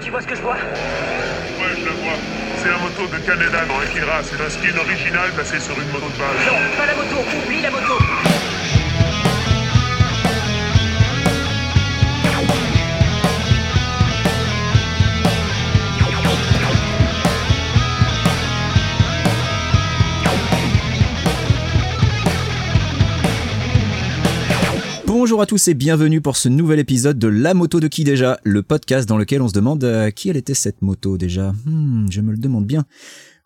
Tu vois ce que je vois? Ouais, je le vois. C'est la moto de Canada dans Akira. C'est un skin original placé sur une moto de base. Non, pas la moto, oublie la moto Bonjour à tous et bienvenue pour ce nouvel épisode de La moto de qui déjà, le podcast dans lequel on se demande euh, qui elle était cette moto déjà? Hmm, je me le demande bien.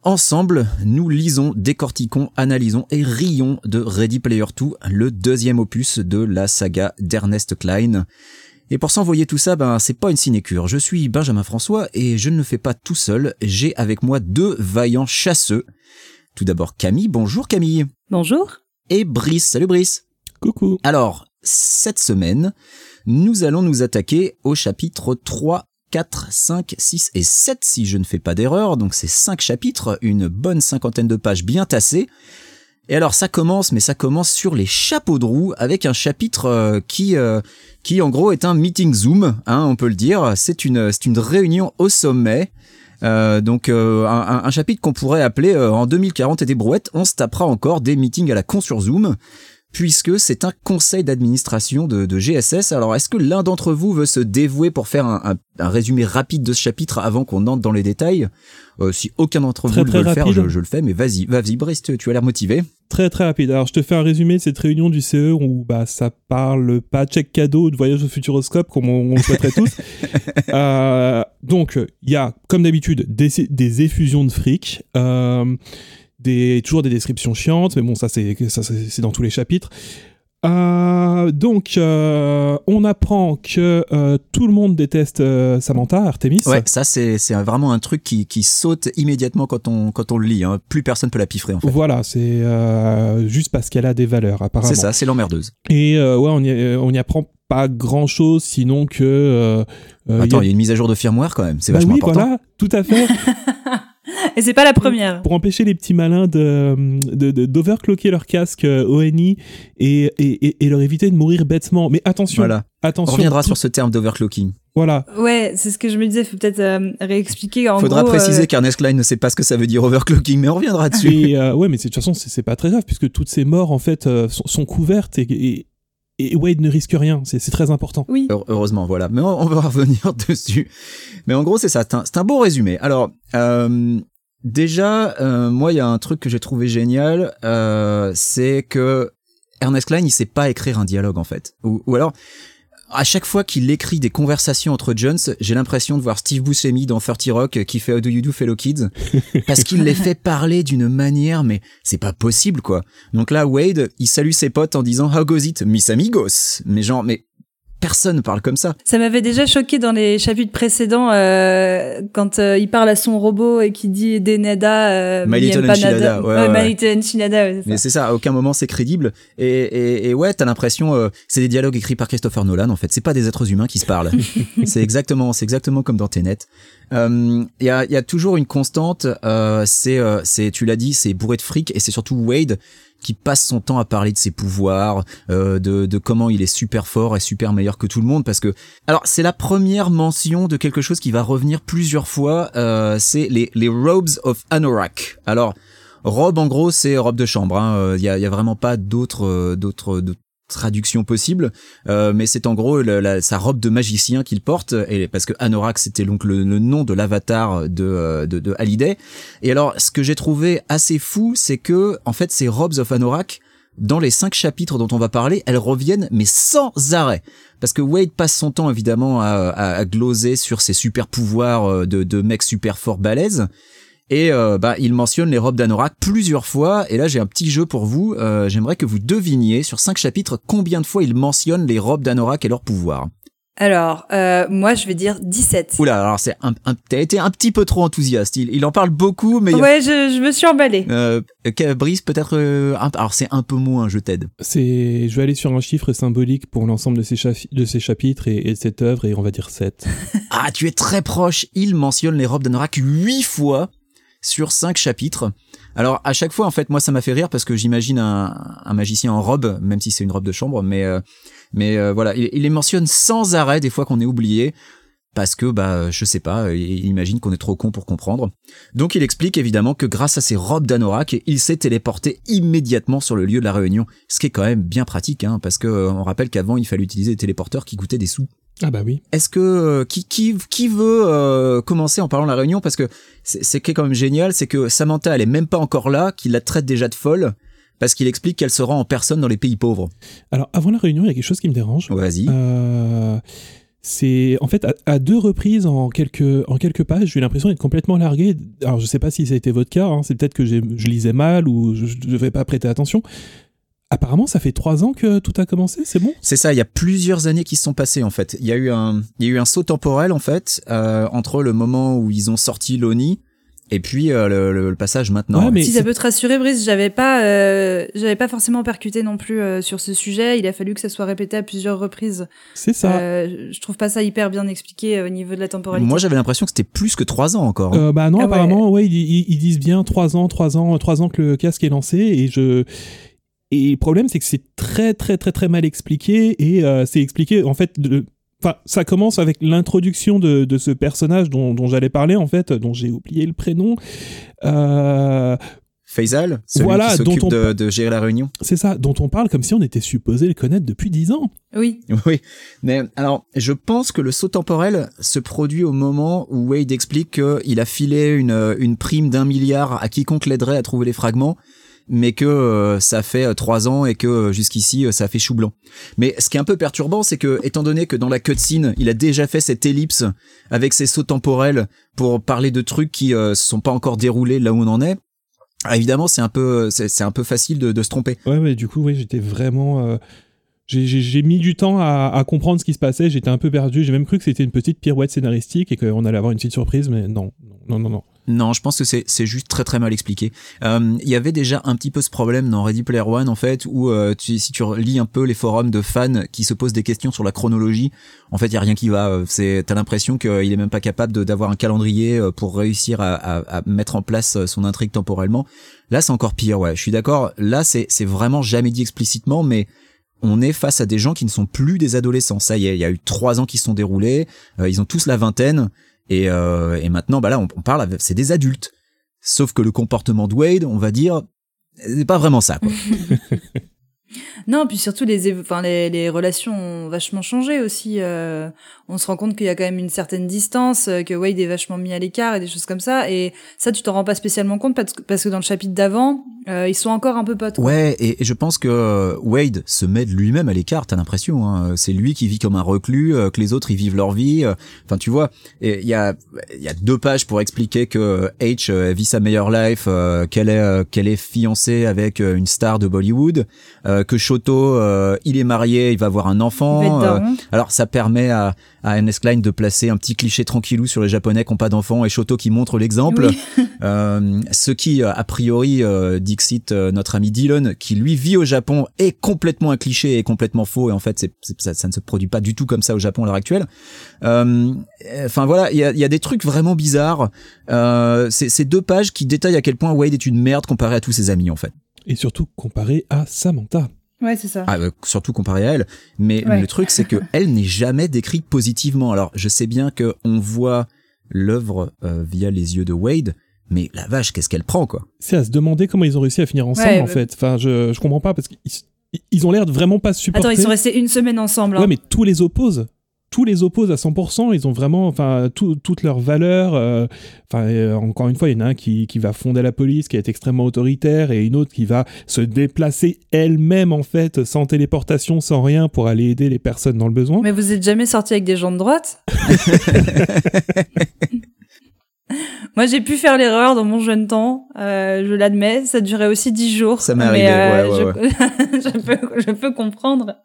Ensemble, nous lisons, décortiquons, analysons et rions de Ready Player 2, le deuxième opus de la saga d'Ernest Klein. Et pour s'envoyer tout ça, ben c'est pas une sinécure. Je suis Benjamin François et je ne le fais pas tout seul. J'ai avec moi deux vaillants chasseux. Tout d'abord Camille. Bonjour Camille. Bonjour. Et Brice. Salut Brice. Coucou. Alors, cette semaine, nous allons nous attaquer au chapitre 3, 4, 5, 6 et 7 si je ne fais pas d'erreur. Donc c'est 5 chapitres, une bonne cinquantaine de pages bien tassées. Et alors ça commence, mais ça commence sur les chapeaux de roue avec un chapitre euh, qui, euh, qui en gros est un meeting Zoom, hein, on peut le dire. C'est une, c'est une réunion au sommet. Euh, donc euh, un, un chapitre qu'on pourrait appeler euh, en 2040 et des brouettes, on se tapera encore des meetings à la con sur Zoom puisque c'est un conseil d'administration de, de, GSS. Alors, est-ce que l'un d'entre vous veut se dévouer pour faire un, un, un, résumé rapide de ce chapitre avant qu'on entre dans les détails? Euh, Si aucun d'entre vous très veut le faire, je, je, le fais, mais vas-y, vas-y, Brice, tu as l'air motivé. Très très rapide. Alors je te fais un résumé de cette réunion du CE où bah ça parle pas de chèque cadeau de voyage au futuroscope comme on, on le souhaiterait tous. Euh, donc il y a comme d'habitude des, des effusions de fric. Euh, des, toujours des descriptions chiantes, mais bon, ça c'est ça c'est dans tous les chapitres. Euh, donc, euh, on apprend que euh, tout le monde déteste Samantha, Artemis. Ouais, ça c'est vraiment un truc qui, qui saute immédiatement quand on quand on le lit. Hein. Plus personne peut la piffrer en fait. Voilà, c'est juste parce qu'elle a des valeurs apparemment. C'est ça, c'est l'emmerdeuse. Et ouais, on y, on y apprend pas grand chose sinon que. Attends, il y, a... y, a une mise à jour de firmware quand même, c'est bah vachement oui, important. voilà, tout à fait. Et c'est pas la première. Pour empêcher les petits malins de d'overclocker de, leur casque euh, ONI et, et, et, leur éviter de mourir bêtement. Mais attention, voilà. attention. On reviendra tout... sur ce terme d'overclocking. Voilà. Ouais, c'est ce que je me disais. Faut peut-être euh, réexpliquer. En Faudra gros, préciser euh... qu'Ernest Klein ne sait pas ce que ça veut dire overclocking, mais on reviendra dessus. Et, euh, ouais, mais de toute façon, c'est pas très grave puisque toutes ces morts en fait euh, sont, sont, couvertes et, et et Wade ne risque rien, c'est très important. Oui. Heureusement, voilà. Mais on, on va revenir dessus. Mais en gros, c'est ça. C'est un, un, bon résumé. Alors, euh, déjà, euh, moi, il y a un truc que j'ai trouvé génial, euh, c'est que Ernest Klein, il sait pas écrire un dialogue en fait. Ou, ou alors, à chaque fois qu'il écrit des conversations entre Jones, j'ai l'impression de voir Steve Buscemi dans 30 Rock qui fait How Do You Do Fellow Kids? Parce qu'il les fait parler d'une manière mais c'est pas possible quoi. Donc là Wade, il salue ses potes en disant How goes it, mis amigos. Mais genre mais personne ne parle comme ça. Ça m'avait déjà choqué dans les chapitres précédents euh, quand euh, il parle à son robot et qu'il dit Deneda, euh, My Little Enchilada. Ouais, ouais, My Little Enchilada. Ouais, Mais c'est ça, à aucun moment c'est crédible. Et, et, et ouais, t'as l'impression, euh, c'est des dialogues écrits par Christopher Nolan en fait. C'est pas des êtres humains qui se parlent. c'est exactement, c'est exactement comme dans Tenet. Il euh, y, a, y a toujours une constante, euh, c'est, c'est, tu l'as dit, c'est bourré de fric et c'est surtout Wade qui passe son temps à parler de ses pouvoirs, euh, de, de comment il est super fort et super meilleur que tout le monde, parce que alors c'est la première mention de quelque chose qui va revenir plusieurs fois, euh, c'est les, les robes of Anorak. Alors robe en gros c'est robe de chambre, il hein, y, a, y a vraiment pas d'autres d'autres traduction possible, euh, mais c'est en gros la, la, sa robe de magicien qu'il porte, et parce que Anorak c'était donc le, le, nom de l'avatar de, de, de Hallyday. Et alors, ce que j'ai trouvé assez fou, c'est que en fait ces robes of Anorak, dans les cinq chapitres dont on va parler, elles reviennent mais sans arrêt. Parce que Wade passe son temps évidemment à, à, à gloser sur ses super pouvoirs de, de mec super fort balèze. Et euh, bah, il mentionne les robes d'Anorak plusieurs fois. Et là, j'ai un petit jeu pour vous. Euh, J'aimerais que vous deviniez sur cinq chapitres combien de fois il mentionne les robes d'Anorak et leurs pouvoirs. Alors, euh, moi, je vais dire 17. Oula, alors c'est un, un t'as été un petit peu trop enthousiaste. Il, il en parle beaucoup, mais ouais, a... je, je me suis emballé. Euh, Brice, peut-être. Euh, alors c'est un peu moins. Je t'aide. C'est, je vais aller sur un chiffre symbolique pour l'ensemble de ces de ces chapitres et, et, de cette œuvre, et on va dire 7. ah, tu es très proche. Il mentionne les robes d'Anorak huit fois sur cinq chapitres. Alors à chaque fois, en fait, moi ça m'a fait rire parce que j'imagine un, un, magicien en robe, même si c'est une robe de chambre, mais euh, mais euh, voilà, il, il, les mentionne sans arrêt des fois qu'on est oublié. parce que bah je sais pas, il imagine qu'on est trop con pour comprendre. Donc il explique évidemment que grâce à ses robes d'anorak, il s'est téléporté immédiatement sur le lieu de la réunion, ce qui est quand même bien pratique, hein, parce que euh, on rappelle qu'avant il fallait utiliser des téléporteurs qui coûtaient des sous. Ah bah oui. Est-ce que euh, qui qui qui veut euh, commencer en parlant de la réunion? Parce que c'est qui est quand même génial, c'est que Samantha elle est même pas encore là, qu'il la traite déjà de folle parce qu'il explique qu'elle se rend en personne dans les pays pauvres. Alors avant la réunion, il y a quelque chose qui me dérange. Vas-y. Euh, c'est en fait à, à deux reprises en quelques en quelques pages, j'ai eu l'impression d'être complètement largué. Alors je sais pas si ça a été votre cas, hein, c'est peut-être que je lisais mal ou je, je devais pas prêter attention. Apparemment, ça fait trois ans que tout a commencé, c'est bon? C'est ça, il y a plusieurs années qui se sont passées en fait. Il y a eu un, il y a eu un saut temporel en fait euh, entre le moment où ils ont sorti l'ONI et puis euh, le, le- le passage maintenant. Ouais, mais si ça peut te rassurer, Brice, j'avais pas, euh, j'avais pas forcément percuté non plus euh, sur ce sujet. Il a fallu que ça soit répété à plusieurs reprises. C'est ça. Euh, je trouve pas ça hyper bien expliqué euh, au niveau de la temporalité. Moi j'avais l'impression que c'était plus que trois ans encore. hein. Euh, bah non, Ah apparemment, ouais, ils, ils- ils disent bien trois ans, trois ans, trois ans que le casque est lancé et je. Et le problème, c'est que c'est très, très, très, très mal expliqué et euh, c'est expliqué en fait. De... Enfin, ça commence avec l'introduction de, de ce personnage dont, dont j'allais parler en fait, dont j'ai oublié le prénom. Euh, Faisal, celui Voilà, qui s'occupe on- de, de gérer la réunion. c'est ça, dont on parle comme si on était supposé le connaître depuis dix ans. Oui. Oui, mais alors je pense que le saut temporel se produit au moment où Wade explique qu'il a filé une, une prime d'un milliard à quiconque l'aiderait à trouver les fragments, mais que euh, ça fait euh, trois ans et que euh, jusqu'ici ça fait chou blanc. Mais ce qui est un peu perturbant, c'est que étant donné que dans la cutscene, il a déjà fait cette ellipse avec ses sauts temporels pour parler de trucs qui euh, sont pas encore déroulés là où on en est. ah, évidemment, c'est un peu, c'est un peu facile de, se tromper. Ouais, ouais, du coup, oui, j'étais vraiment. j'ai mis du temps à, à comprendre ce qui se passait, j'étais un peu perdu, j'ai même cru que c'était une petite pirouette scénaristique et qu'on allait avoir une petite surprise, mais non, non, non, non. Non, je pense que c'est juste très très mal expliqué. Euh, Il y avait déjà un petit peu ce problème dans Ready Player One en fait, où euh, tu, si tu lis un peu les forums de fans qui se posent des questions sur la chronologie, en fait il y a rien qui va. Euh, C'est t'as l'impression qu'il est même pas capable d'avoir un calendrier euh, pour réussir à, à, à mettre en place son intrigue temporellement. Là c'est encore pire. Ouais, je suis d'accord. Là c'est c'est vraiment jamais dit explicitement, mais on est face à des gens qui ne sont plus des adolescents. Ça y est, il y a eu trois ans qui se sont déroulés. euh, ils ont tous la vingtaine. Et, euh, et maintenant, bah là, on, on parle, avec- c'est des adultes. Sauf que le comportement de Wade, on va dire, c'est pas vraiment ça. Quoi. Non, puis surtout les, évo- enfin les, les relations ont vachement changé aussi. euh, on se rend compte qu'il y a quand même une certaine distance, euh, que Wade est vachement mis à l'écart et des choses comme ça. Et ça, tu t'en rends pas spécialement compte parce que, parce que dans le chapitre d'avant, euh, ils sont encore un peu potes. Ouais, et, et je pense que euh, Wade se met de lui-même à l'écart. T'as l'impression, hein. c'est lui qui vit comme un reclus, euh, que les autres ils vivent leur vie. euh. Enfin, tu vois, il y a y a deux pages pour expliquer que H vit sa meilleure life, qu'elle est qu'elle est fiancée avec une star de Bollywood, que Shoto il est marié, il va avoir un enfant. Alors ça permet à, à Ernest Klein de placer un petit cliché tranquillou sur les Japonais qui n'ont pas d'enfants et Shoto qui montre l'exemple. Oui. Ce qui, a priori, Dixit, euh, notre ami Dylan, qui lui vit au Japon, est complètement un cliché et complètement faux. Et en fait, c'est, ça, ça ne se produit pas du tout comme ça au Japon à l'heure actuelle. Euh, Enfin voilà, il y a, il y a des trucs vraiment bizarres. Euh, c'est, c'est deux pages qui détaillent à quel point Wade est une merde comparé à tous ses amis en fait. Et surtout comparé à Samantha. Ouais, c'est ça. Ah, euh, surtout comparé à elle. Mais Ouais. le truc, c'est que elle n'est jamais décrite positivement. Alors, je sais bien que on voit l'œuvre euh, via les yeux de Wade, mais la vache, qu'est-ce qu'elle prend, quoi? C'est à se demander comment ils ont réussi à finir ensemble Ouais, en bah- fait. Enfin, je, je comprends pas parce qu'ils ils ont l'air de vraiment pas se supporter. Attends, ils sont restés une semaine ensemble. hein. Ouais, mais tous les opposent. Tous les opposent à 100%. Ils ont vraiment, enfin, tout- toutes leurs valeurs. euh, Enfin, euh, encore une fois, il y en a un qui, qui va fonder la police, qui est extrêmement autoritaire, et une autre qui va se déplacer elle-même en fait, sans téléportation, sans rien, pour aller aider les personnes dans le besoin. Mais vous êtes jamais sorti avec des gens de droite? Moi, j'ai pu faire l'erreur dans mon jeune temps, euh, je l'admets. Ça durait aussi dix jours. Ça m'est arrivé, ouais, ouais, je, je peux, je peux comprendre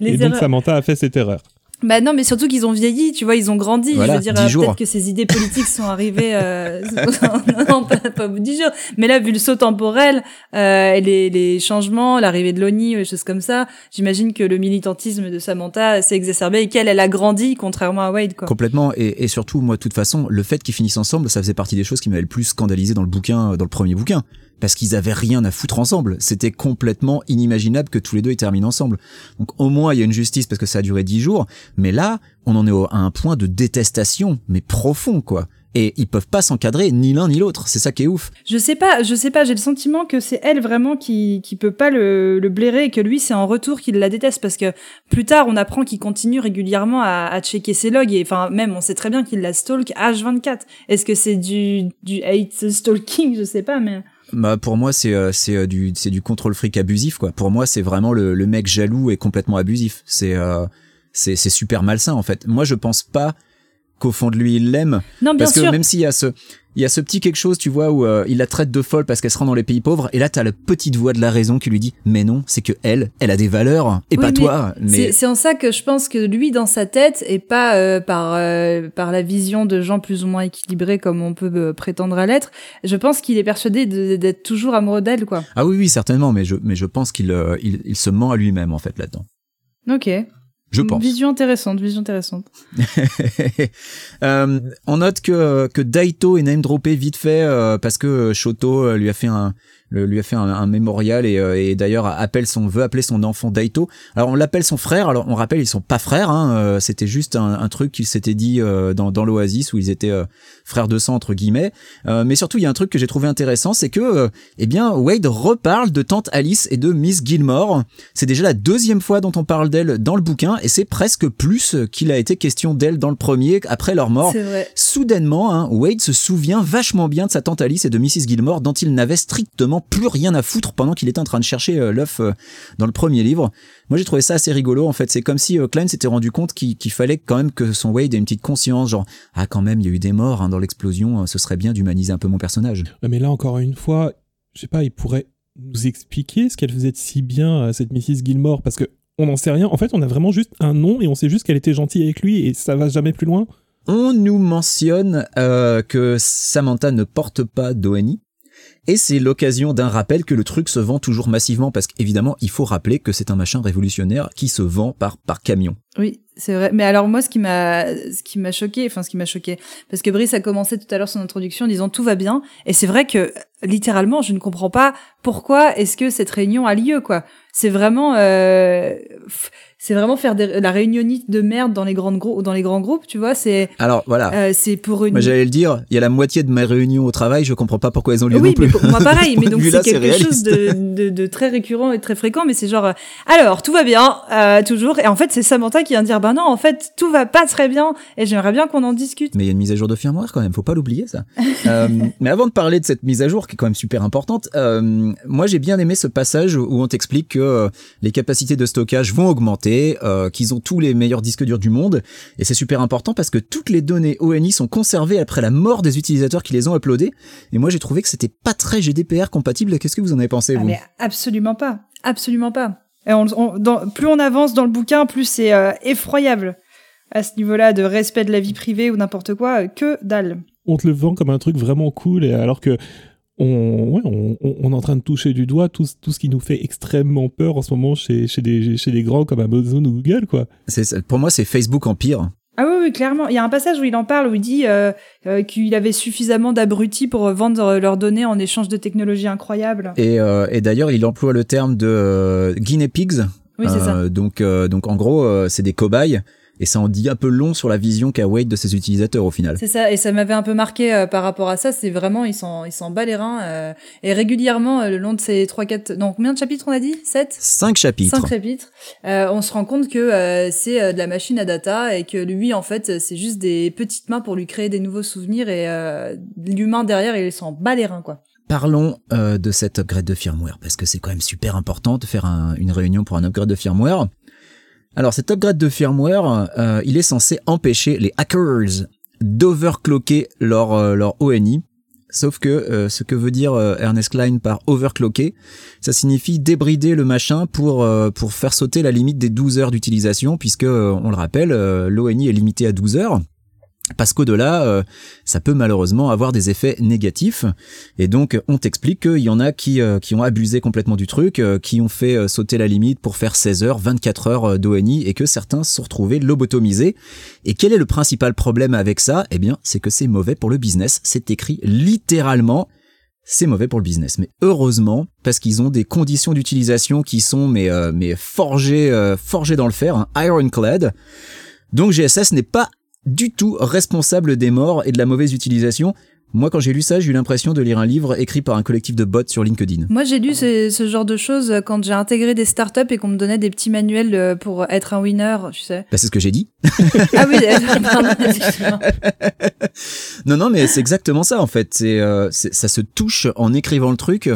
les et donc. Samantha a fait cette erreur. Bah non, mais surtout qu'ils ont vieilli, tu vois, ils ont grandi. Voilà, je veux dire, 10 euh, peut-être que ces idées politiques sont arrivées, euh, non, pas, pas au bout de 10 jours. Mais là, vu le saut temporel, euh, les, les changements, l'arrivée de l'ONI, les choses comme ça, j'imagine que le militantisme de Samantha s'est exacerbé et qu'elle, elle a grandi, contrairement à Wade, quoi. Complètement. Et, et surtout, moi, de toute façon, le fait qu'ils finissent ensemble, ça faisait partie des choses qui m'avaient le plus scandalisé dans le bouquin, dans le premier bouquin. Parce qu'ils avaient rien à foutre ensemble. C'était complètement inimaginable que tous les deux ils terminent ensemble. Donc au moins il y a une justice parce que ça a duré dix jours, mais là on en est à un point de détestation, mais profond quoi. Et ils peuvent pas s'encadrer ni l'un ni l'autre. C'est ça qui est ouf. Je sais pas, je sais pas, j'ai le sentiment que c'est elle vraiment qui, qui peut pas le, le blairer et que lui c'est en retour qu'il la déteste parce que plus tard on apprend qu'il continue régulièrement à, à checker ses logs et enfin même on sait très bien qu'il la stalk H24. Est-ce que c'est du, du hate stalking? Je sais pas mais... Bah pour moi c'est euh, c'est euh, du du contrôle fric abusif quoi. Pour moi c'est vraiment le, le mec jaloux et complètement abusif. C'est euh, c'est c'est super malsain en fait. Moi je pense pas qu'au fond de lui il l'aime Non, bien parce que sûr. même s'il y a ce il y a ce petit quelque chose tu vois où euh, il la traite de folle parce qu'elle se rend dans les pays pauvres et là t'as la petite voix de la raison qui lui dit mais non c'est que elle elle a des valeurs et Oui, pas mais toi mais C'est en ça que je pense que lui, dans sa tête, et pas euh, par euh, par la vision de gens plus ou moins équilibrés comme on peut prétendre à l'être, je pense qu'il est persuadé d'être toujours amoureux d'elle, quoi. ah oui oui certainement mais je mais je pense qu'il il, il se ment à lui-même en fait là-dedans Ok. Je pense Vision intéressante, vision intéressante. Euh, on note que, que Daito est name droppé vite fait euh, parce que Shoto euh, lui a fait un le- lui a fait un, un mémorial et, euh, et d'ailleurs appelle son veut appeler son enfant Daito. Alors on l'appelle son frère. Alors on rappelle ils sont pas frères. Hein, euh, C'était juste un, un truc qu'ils s'étaient dit euh, dans, dans l'Oasis où ils étaient euh, frères de sang entre guillemets. Euh, mais surtout il y a un truc que j'ai trouvé intéressant, c'est que euh, eh bien Wade reparle de tante Alice et de Miss Gilmore. C'est déjà la deuxième fois dont on parle d'elle dans le bouquin et c'est presque plus qu'il a été question d'elle dans le premier après leur mort. Vrai. Soudainement, hein, Wade se souvient vachement bien de sa tante Alice et de Mrs. Gilmore dont il n'avait strictement plus rien à foutre pendant qu'il était en train de chercher euh, l'œuf euh, dans le premier livre. Moi j'ai trouvé ça assez rigolo en fait. C'est comme si euh, Klein s'était rendu compte qu'il fallait quand même que son Wade ait une petite conscience, genre ah quand même il y a eu des morts hein, dans l'explosion, euh, ce serait bien d'humaniser un peu mon personnage. Mais là, encore une fois, je sais pas, il pourrait nous expliquer ce qu'elle faisait de si bien à cette Mrs. Gilmore, parce que on n'en sait rien. En fait, on a vraiment juste un nom et on sait juste qu'elle était gentille avec lui et ça va jamais plus loin. On nous mentionne euh, que Samantha ne porte pas d'ONI. Et c'est l'occasion d'un rappel que le truc se vend toujours massivement parce qu'évidemment, il faut rappeler que c'est un machin révolutionnaire qui se vend par, par camion. Oui, c'est vrai. Mais alors moi, ce qui m'a, ce qui m'a choqué, enfin ce qui m'a choqué, parce que Brice a commencé tout à l'heure son introduction en disant tout va bien, et c'est vrai que littéralement, je ne comprends pas pourquoi est-ce que cette réunion a lieu, quoi. C'est vraiment, euh, c'est vraiment faire des- la réunionnite de merde dans les grandes groupes, dans les grands groupes, tu vois. C'est, Alors voilà. euh, c'est pour une. Moi j'allais le dire, il y a la moitié de mes réunions au travail, je comprends pas pourquoi elles ont lieu oui, non plus. mais pour moi pareil, De mais de donc c'est quelque chose de, de, de très récurrent et très fréquent, mais c'est genre, euh, alors tout va bien, euh, toujours, et en fait c'est Samantha qui vient dire, ben non, en fait tout va pas très bien, et j'aimerais bien qu'on en discute. Mais il y a une mise à jour de firmware quand même, faut pas l'oublier ça. Euh, mais avant de parler de cette mise à jour qui est quand même super importante, moi j'ai bien aimé ce passage où on t'explique que euh, les capacités de stockage vont augmenter, euh, qu'ils ont tous les meilleurs disques durs du monde, et c'est super important parce que toutes les données ONI sont conservées après la mort des utilisateurs qui les ont uploadées. Et moi j'ai trouvé que c'était pas très GDPR compatible. Qu'est-ce que vous en avez pensé Ah, vous? mais absolument pas, absolument pas. Et on, on- dans- plus on avance dans le bouquin, plus c'est euh, effroyable à ce niveau-là de respect de la vie privée ou n'importe quoi, que dalle. On te le vend comme un truc vraiment cool, et alors que on, ouais, on, on- on est en train de toucher du doigt tout, ce- tout ce qui nous fait extrêmement peur en ce moment chez, chez, des, chez des grands comme Amazon ou Google, quoi. C'est pour moi c'est Facebook Empire. Ah oui, oui, clairement. Il y a un passage où il en parle, où il dit euh, euh, qu'il avait suffisamment d'abrutis pour vendre euh, leurs données en échange de technologies incroyables. Et, euh, et d'ailleurs, il emploie le terme de euh, guinea pigs. Oui, c'est ça. Donc, euh, donc en gros, euh, c'est des cobayes. Et ça en dit un peu long sur la vision qu'a Wade de ses utilisateurs au final. C'est ça, et ça m'avait un peu marqué euh, par rapport à ça. C'est vraiment, il s'en, il s'en bat les reins. euh, et régulièrement, euh, le long de ces trois, quatre, non, combien de chapitres on a dit? Sept? Cinq chapitres. Cinq chapitres. Euh, on se rend compte que euh, c'est de la machine à data et que lui, en fait, c'est juste des petites mains pour lui créer des nouveaux souvenirs et euh, l'humain derrière, il s'en bat les reins, quoi. Parlons euh, de cet upgrade de firmware parce que c'est quand même super important de faire un- une réunion pour un upgrade de firmware. Alors cet upgrade de firmware, euh, il est censé empêcher les hackers d'overclocker leur, euh, ONI. Sauf que euh, ce que veut dire Ernest Klein par overclocker, ça signifie débrider le machin pour pour faire sauter la limite des 12 heures d'utilisation puisque on le rappelle, l'ONI est limité à 12 heures. Parce qu'au-delà, euh, ça peut malheureusement avoir des effets négatifs. Et donc, on t'explique qu'il y en a qui, euh, qui ont abusé complètement du truc, euh, qui ont fait euh, sauter la limite pour faire 16 heures, 24 heures euh, d'ONI, et que certains se sont retrouvés lobotomisés. Et quel est le principal problème avec ça? Eh bien, c'est que c'est mauvais pour le business. C'est écrit littéralement c'est mauvais pour le business. Mais heureusement, parce qu'ils ont des conditions d'utilisation qui sont mais euh, mais forgées euh, forgées dans le fer, hein, ironclad. Donc GSS n'est pas du tout responsable des morts et de la mauvaise utilisation. Moi, quand j'ai lu ça, j'ai eu l'impression de lire un livre écrit par un collectif de bots sur LinkedIn. Moi, j'ai lu ce, ce genre de choses quand j'ai intégré des startups et qu'on me donnait des petits manuels euh, pour être un winner, tu sais. Bah, c'est ce que j'ai dit. ah oui, pardon. Non, non, mais c'est exactement ça en fait. C'est, euh, c'est- ça se touche en écrivant le truc.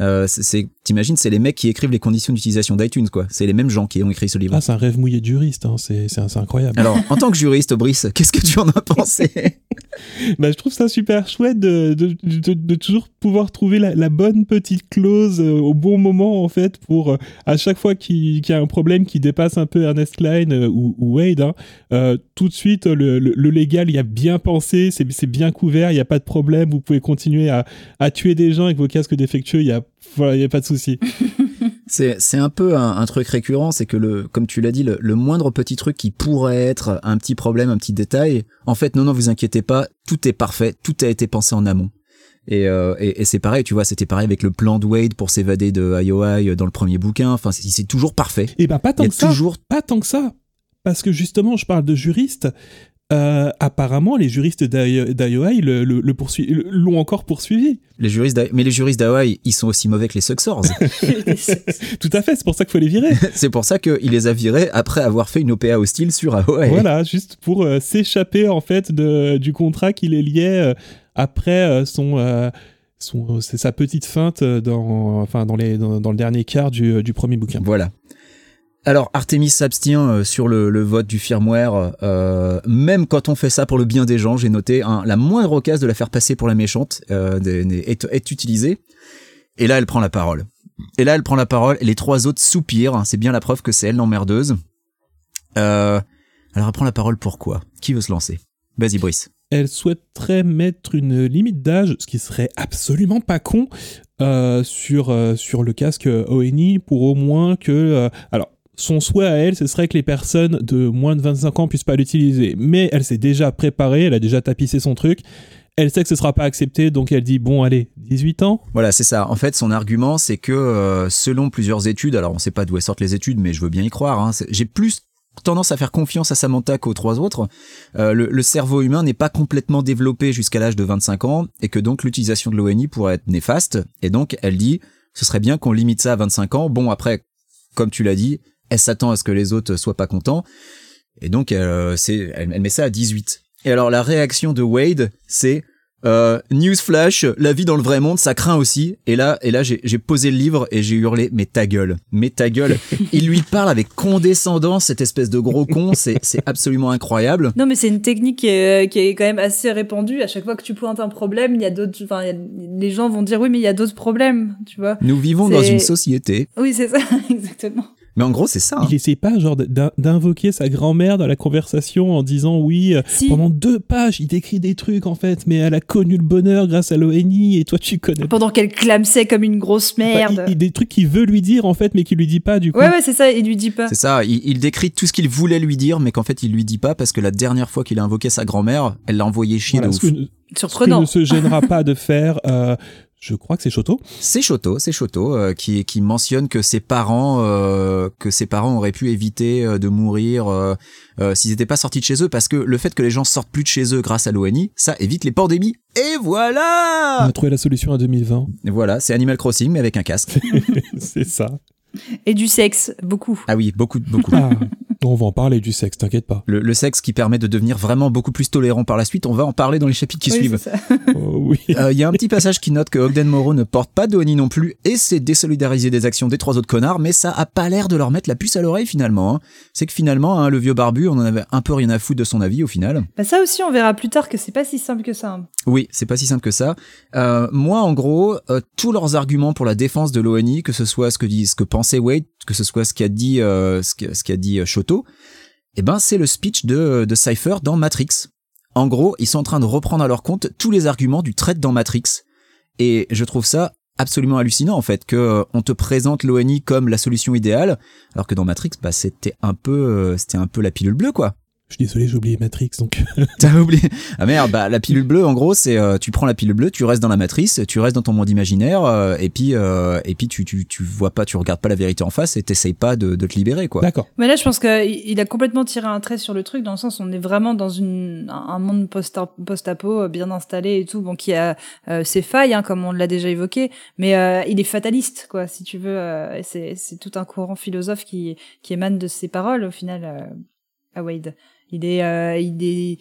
Euh, c'est, t'imagines, c'est les mecs qui écrivent les conditions d'utilisation d'iTunes, quoi. C'est les mêmes gens qui ont écrit ce livre. Ah, c'est un rêve mouillé de juriste, hein. c'est c'est- c'est incroyable. Alors, en tant que juriste, Brice, qu'est-ce que tu en as pensé? Bah, je trouve ça super chouette de, de, de, de toujours pouvoir trouver la, la bonne petite clause euh, au bon moment, en fait, pour euh, à chaque fois qu'il qu'il y a un problème qui dépasse un peu Ernest Klein euh, ou, ou Wade, hein, euh, tout de suite, le, le, le légal, il y a bien pensé, c'est c'est bien couvert, il n'y a pas de problème, vous pouvez continuer à, à tuer des gens avec vos casques défectueux, il n'y a, voilà, il y a pas de souci. C'est, c'est un peu un, un truc récurrent, c'est que le, comme tu l'as dit, le, le moindre petit truc qui pourrait être un petit problème, un petit détail, en fait, non, non, vous inquiétez pas, tout est parfait, tout a été pensé en amont. Et, euh, et, et c'est pareil, tu vois, c'était pareil avec le plan de Wade pour s'évader de IOI dans le premier bouquin. Enfin, c'est, toujours parfait. Et ben pas tant que ça. toujours Pas tant que ça. Parce que justement, je parle de juristes. Euh, apparemment, les juristes d'I- d'IOI le, le, le poursuit- le- l'ont encore poursuivi. les juristes, mais les juristes d'Hawaii, ils sont aussi mauvais que les Suxors. Tout à fait, c'est pour ça qu'il faut les virer. c'est pour ça qu'il les a virés après avoir fait une OPA hostile sur Hawaii. Voilà, juste pour euh, s'échapper en fait de, du contrat qui les liait euh, après euh, son, euh, c'est sa petite feinte dans, enfin dans les dans, dans le dernier quart du, du premier bouquin. Voilà. Alors Artemis s'abstient euh, sur le, vote du firmware, euh, même quand on fait ça pour le bien des gens, j'ai noté, hein, la moindre occasion de la faire passer pour la méchante euh, est, utilisée. Et là, elle prend la parole. Et là, elle prend la parole, et les trois autres soupirent, hein, c'est bien la preuve que c'est elle l'emmerdeuse. Alors elle prend la parole pourquoi Qui veut se lancer? Vas-y Brice. Elle souhaiterait mettre une limite d'âge, ce qui serait absolument pas con, sur, sur le casque ONI pour au moins que... alors, son souhait à elle, ce serait que les personnes de moins de 25 ans puissent pas l'utiliser. Mais elle s'est déjà préparée, elle a déjà tapissé son truc. Elle sait que ce sera pas accepté, donc elle dit bon allez, 18 ans. Voilà, c'est ça. En fait, son argument, c'est que euh, selon plusieurs études, alors on sait pas d'où elles sortent les études, mais je veux bien y croire. hein, J'ai plus tendance à faire confiance à Samantha qu'aux trois autres. Euh, le, le cerveau humain n'est pas complètement développé jusqu'à l'âge de 25 ans, et que donc l'utilisation de l'ONI pourrait être néfaste. Et donc, elle dit, ce serait bien qu'on limite ça à 25 ans. Bon, après, comme tu l'as dit, elle s'attend à ce que les autres soient pas contents, et donc euh, c'est, elle, elle met ça à 18. Et alors la réaction de Wade, c'est euh, Newsflash, la vie dans le vrai monde, ça craint aussi. Et là, et là, j'ai j'ai posé le livre et j'ai hurlé, mais ta gueule, mais ta gueule. Il lui parle avec condescendance, cette espèce de gros con, c'est c'est absolument incroyable. Non, mais c'est une technique qui est, qui est quand même assez répandue. À chaque fois que tu pointes un problème, il y a d'autres. Enfin, a- les gens vont dire oui, mais il y a d'autres problèmes, tu vois. Nous vivons dans une société, Oui, c'est ça, exactement. Mais en gros, c'est ça. hein. Il essaie pas genre d'in- d'invoquer sa grand-mère dans la conversation en disant oui, euh, Si. pendant deux pages, il décrit des trucs en fait, mais elle a connu le bonheur grâce à l'ONI et toi tu connais. Pendant qu'elle clamsait comme une grosse Enfin, merde. il- il- des trucs qu'il veut lui dire en fait, mais qu'il lui dit pas du coup. Ouais, ouais, c'est ça, il lui dit pas. C'est ça, il, il décrit tout ce qu'il voulait lui dire, mais qu'en fait il lui dit pas parce que la dernière fois qu'il a invoqué sa grand-mère, elle l'a envoyé chier Voilà, de ouf. ce Surprenant. ne se gênera pas de faire, euh, je crois que c'est Choto. C'est Choto, c'est Choto euh, qui qui mentionne que ses parents euh, que ses parents auraient pu éviter euh, de mourir euh, euh, s'ils n'étaient pas sortis de chez eux parce que le fait que les gens sortent plus de chez eux grâce à l'ONI, ça évite les pandémies. Et On voilà. a trouvé la solution à 2020. Et Voilà, c'est Animal Crossing mais avec un casque. c'est ça. Et du sexe, beaucoup. Ah oui, beaucoup beaucoup. Ah, on va en parler du sexe, t'inquiète pas. Le, le sexe qui permet de devenir vraiment beaucoup plus tolérant par la suite, on va en parler dans les chapitres qui Oui, suivent. Oh, oui. Euh, Il y a un petit passage qui note que Ogden Moreau ne porte pas d'ONI non plus et c'est désolidariser des actions des trois autres connards, mais ça a pas l'air de leur mettre la puce à l'oreille finalement. hein. C'est que finalement, hein, le vieux barbu, on en avait un peu rien à foutre de son avis au final. Bah, ça aussi, on verra plus tard que c'est pas si simple que ça. hein. Oui, c'est pas si simple que ça. Euh, moi, en gros, euh, tous leurs arguments pour la défense de l'ONI, que ce soit ce que dit, ce que pensait Wade, que ce soit ce qu'a dit, euh, ce qu'a ce qu'a dit Shoto, eh ben, c'est le speech de, de Cypher dans Matrix. En gros, ils sont en train de reprendre à leur compte tous les arguments du trait dans Matrix. Et je trouve ça absolument hallucinant en fait que euh, on te présente l'ONI comme la solution idéale alors que dans Matrix bah c'était un peu euh, c'était un peu la pilule bleue quoi Je suis désolé, j'ai oublié Matrix, donc. T'as oublié. Ah merde, bah la pilule bleue, en gros, c'est euh, tu prends la pilule bleue, tu restes dans la matrice, tu restes dans ton monde imaginaire, euh, et puis euh, et puis tu, tu tu vois pas, tu regardes pas la vérité en face et t'essayes pas de, de te libérer quoi. D'accord. Mais là, je pense qu'il il a complètement tiré un trait sur le truc, dans le sens où on est vraiment dans une, un monde post- post-apo euh, bien installé et tout, bon, qui a euh, ses failles, hein, comme on l'a déjà évoqué, mais euh, il est fataliste, quoi, si tu veux. euh, et c'est c'est tout un courant philosophe qui, qui émane de ses paroles, au final, euh, à Wade. Il est, euh, il est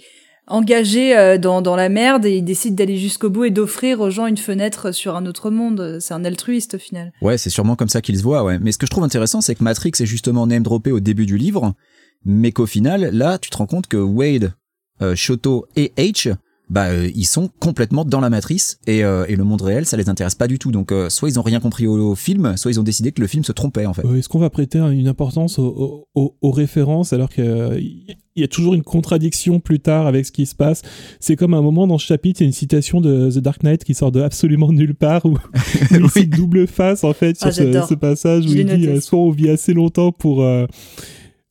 engagé euh, dans, dans la merde et il décide d'aller jusqu'au bout et d'offrir aux gens une fenêtre sur un autre monde. C'est un altruiste, au final. Ouais, c'est sûrement comme ça qu'il se voit, ouais. Mais ce que je trouve intéressant, c'est que Matrix est justement name droppé au début du livre, mais qu'au final, là, tu te rends compte que Wade, euh, Shoto et H, bah, euh, ils sont complètement dans la matrice et, euh, et le monde réel, ça les intéresse pas du tout. Donc, euh, soit ils ont rien compris au, au film, soit ils ont décidé que le film se trompait, en fait. Euh, Est-ce qu'on va prêter une importance aux, aux- aux- références alors qu'il y a toujours une contradiction plus tard avec ce qui se passe? C'est comme un moment dans ce chapitre, il y a une citation de The Dark Knight qui sort de absolument nulle part où il Oui. cite double face en fait sur Ah, ce, j'adore. ce passage où il dit euh, soit on vit assez longtemps pour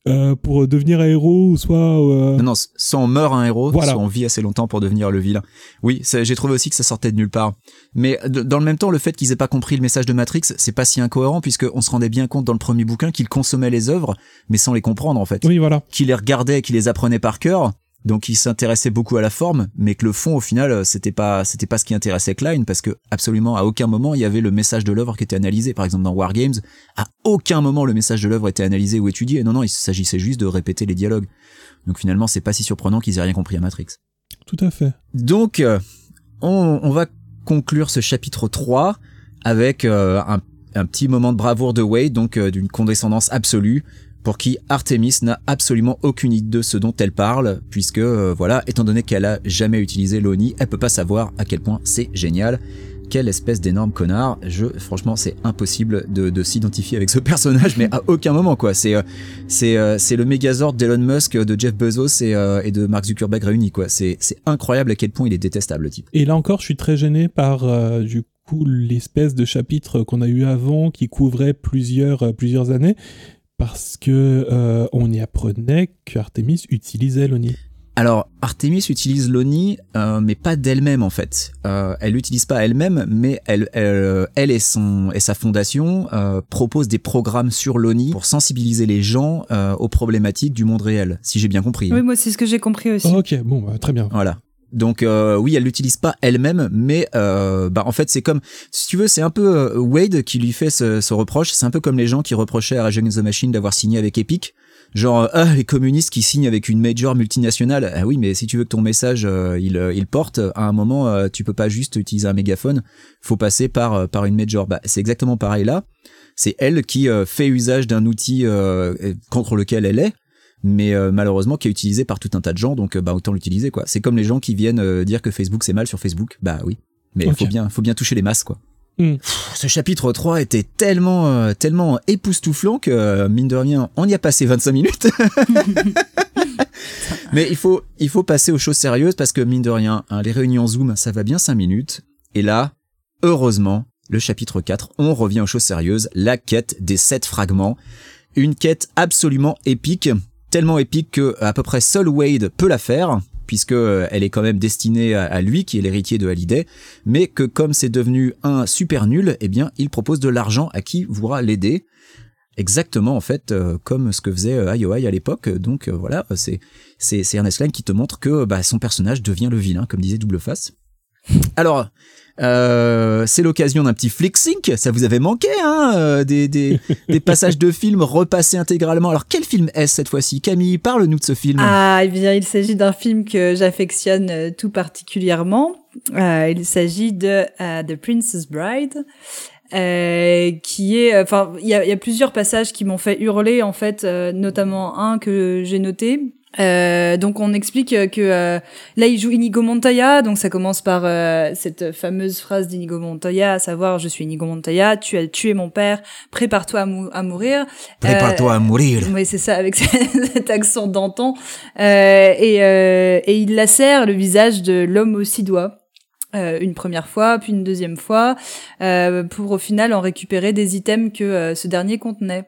euh, pour devenir un héros ou soit euh, Non, non, soit on meurt un héros, Voilà. soit on vit assez longtemps pour devenir le vilain. Oui, j'ai trouvé aussi que ça sortait de nulle part. Mais de- dans le même temps, le fait qu'ils aient pas compris le message de Matrix, c'est pas si incohérent puisque on se rendait bien compte dans le premier bouquin qu'ils consommaient les œuvres, mais sans les comprendre en fait. oui voilà Qu'ils les regardaient, qu'ils les apprenaient par cœur. Donc ils s'intéressaient beaucoup à la forme, mais que le fond au final euh, c'était pas c'était pas ce qui intéressait Klein parce que absolument à aucun moment il y avait le message de l'œuvre qui était analysé. Par exemple dans Wargames, à aucun moment le message de l'œuvre était analysé ou étudié. Non non, il s'agissait juste de répéter les dialogues. Donc finalement c'est pas si surprenant qu'ils aient rien compris à Matrix. tout à fait Donc euh, on, on va conclure ce chapitre 3 avec euh, un, un petit moment de bravoure de Wade, donc d'une condescendance absolue pour qui Artemis n'a absolument aucune idée de ce dont elle parle, puisque euh, voilà, étant donné qu'elle a jamais utilisé l'ONI, elle peut pas savoir à quel point c'est génial. Quelle espèce d'énorme connard. Je, franchement, c'est impossible de, de s'identifier avec ce personnage, mais à aucun moment, quoi. C'est, euh, c'est, euh, c'est le Megazord d'Elon Musk, de Jeff Bezos et, de Mark Zuckerberg réunis, quoi. C'est, c'est incroyable à quel point il est détestable, le type. Et là encore, je suis très gêné par du coup l'espèce de chapitre qu'on a eu avant qui couvrait plusieurs plusieurs années parce que euh, on y apprenait qu'Artemis utilisait l'ONI. Alors, Artemis utilise l'ONI, euh, mais pas d'elle-même en fait. Euh, elle l'utilise pas elle-même, mais elle, elle, euh, elle et, son, et sa fondation euh, proposent des programmes sur l'ONI pour sensibiliser les gens euh, aux problématiques du monde réel, si j'ai bien compris. Oui, moi, c'est ce que j'ai compris aussi. ok, bon, bah, très bien. Voilà. Donc euh, oui, elle l'utilise pas elle-même, mais euh, bah en fait c'est comme si tu veux, c'est un peu euh, Wade qui lui fait ce, ce reproche. C'est un peu comme les gens qui reprochaient à Rage the Machine d'avoir signé avec Epic. Genre euh, ah les communistes qui signent avec une major multinationale. Ah oui, mais si tu veux que ton message euh, il il porte, à un moment tu peux pas juste utiliser un mégaphone. Faut passer par par une major. Bah c'est exactement pareil là. C'est elle qui fait usage d'un outil contre lequel elle est mais euh, malheureusement qui est utilisé par tout un tas de gens donc euh, bah autant l'utiliser quoi. C'est comme les gens qui viennent euh, dire que Facebook c'est mal sur Facebook. Bah oui. Mais il faut bien faut bien toucher les masses quoi. Hmm. Pff, ce chapitre 3 était tellement euh, tellement époustouflant que euh, mine de rien on y a passé 25 minutes. Mais il faut il faut passer aux choses sérieuses parce que mine de rien hein, les réunions Zoom ça va bien 5 minutes. Et là heureusement le chapitre 4 on revient aux choses sérieuses. La quête des sept fragments. Une quête absolument épique tellement épique que à peu près seul Wade peut la faire puisque euh, elle est quand même destinée à, lui qui est l'héritier de Hallyday mais que comme c'est devenu un super nul eh bien il propose de l'argent à qui voudra l'aider. Exactement en fait euh, comme ce que faisait euh, IOI à l'époque. Donc voilà c'est c'est Ernest Cline qui te montre que bah, son personnage devient le vilain comme disait Double Face alors euh, c'est l'occasion d'un petit flick sync, ça vous avait manqué, hein, euh, des, des, des passages de films repassés intégralement. Alors quel film est-ce cette fois-ci? Camille, parle-nous de ce film. Ah, eh bien, il s'agit d'un film que j'affectionne euh, tout particulièrement. Euh, il s'agit de euh, The Princess Bride. euh, qui est, enfin, il y a, il y a plusieurs passages qui m'ont fait hurler en fait, euh, notamment un que j'ai noté. Euh, donc on explique euh, que euh, là il joue Inigo Montoya, donc ça commence par euh, cette fameuse phrase d'Inigo Montoya, à savoir je suis Inigo Montoya, tu as tué mon père, prépare-toi à, mou- à mourir. Prépare-toi à mourir. Oui, c'est ça, avec cet accent d'antan. Euh, et, euh, et il lacère le visage de l'homme aux six doigts. euh, une première fois, puis une deuxième fois, euh, pour au final en récupérer des items que euh, ce dernier contenait.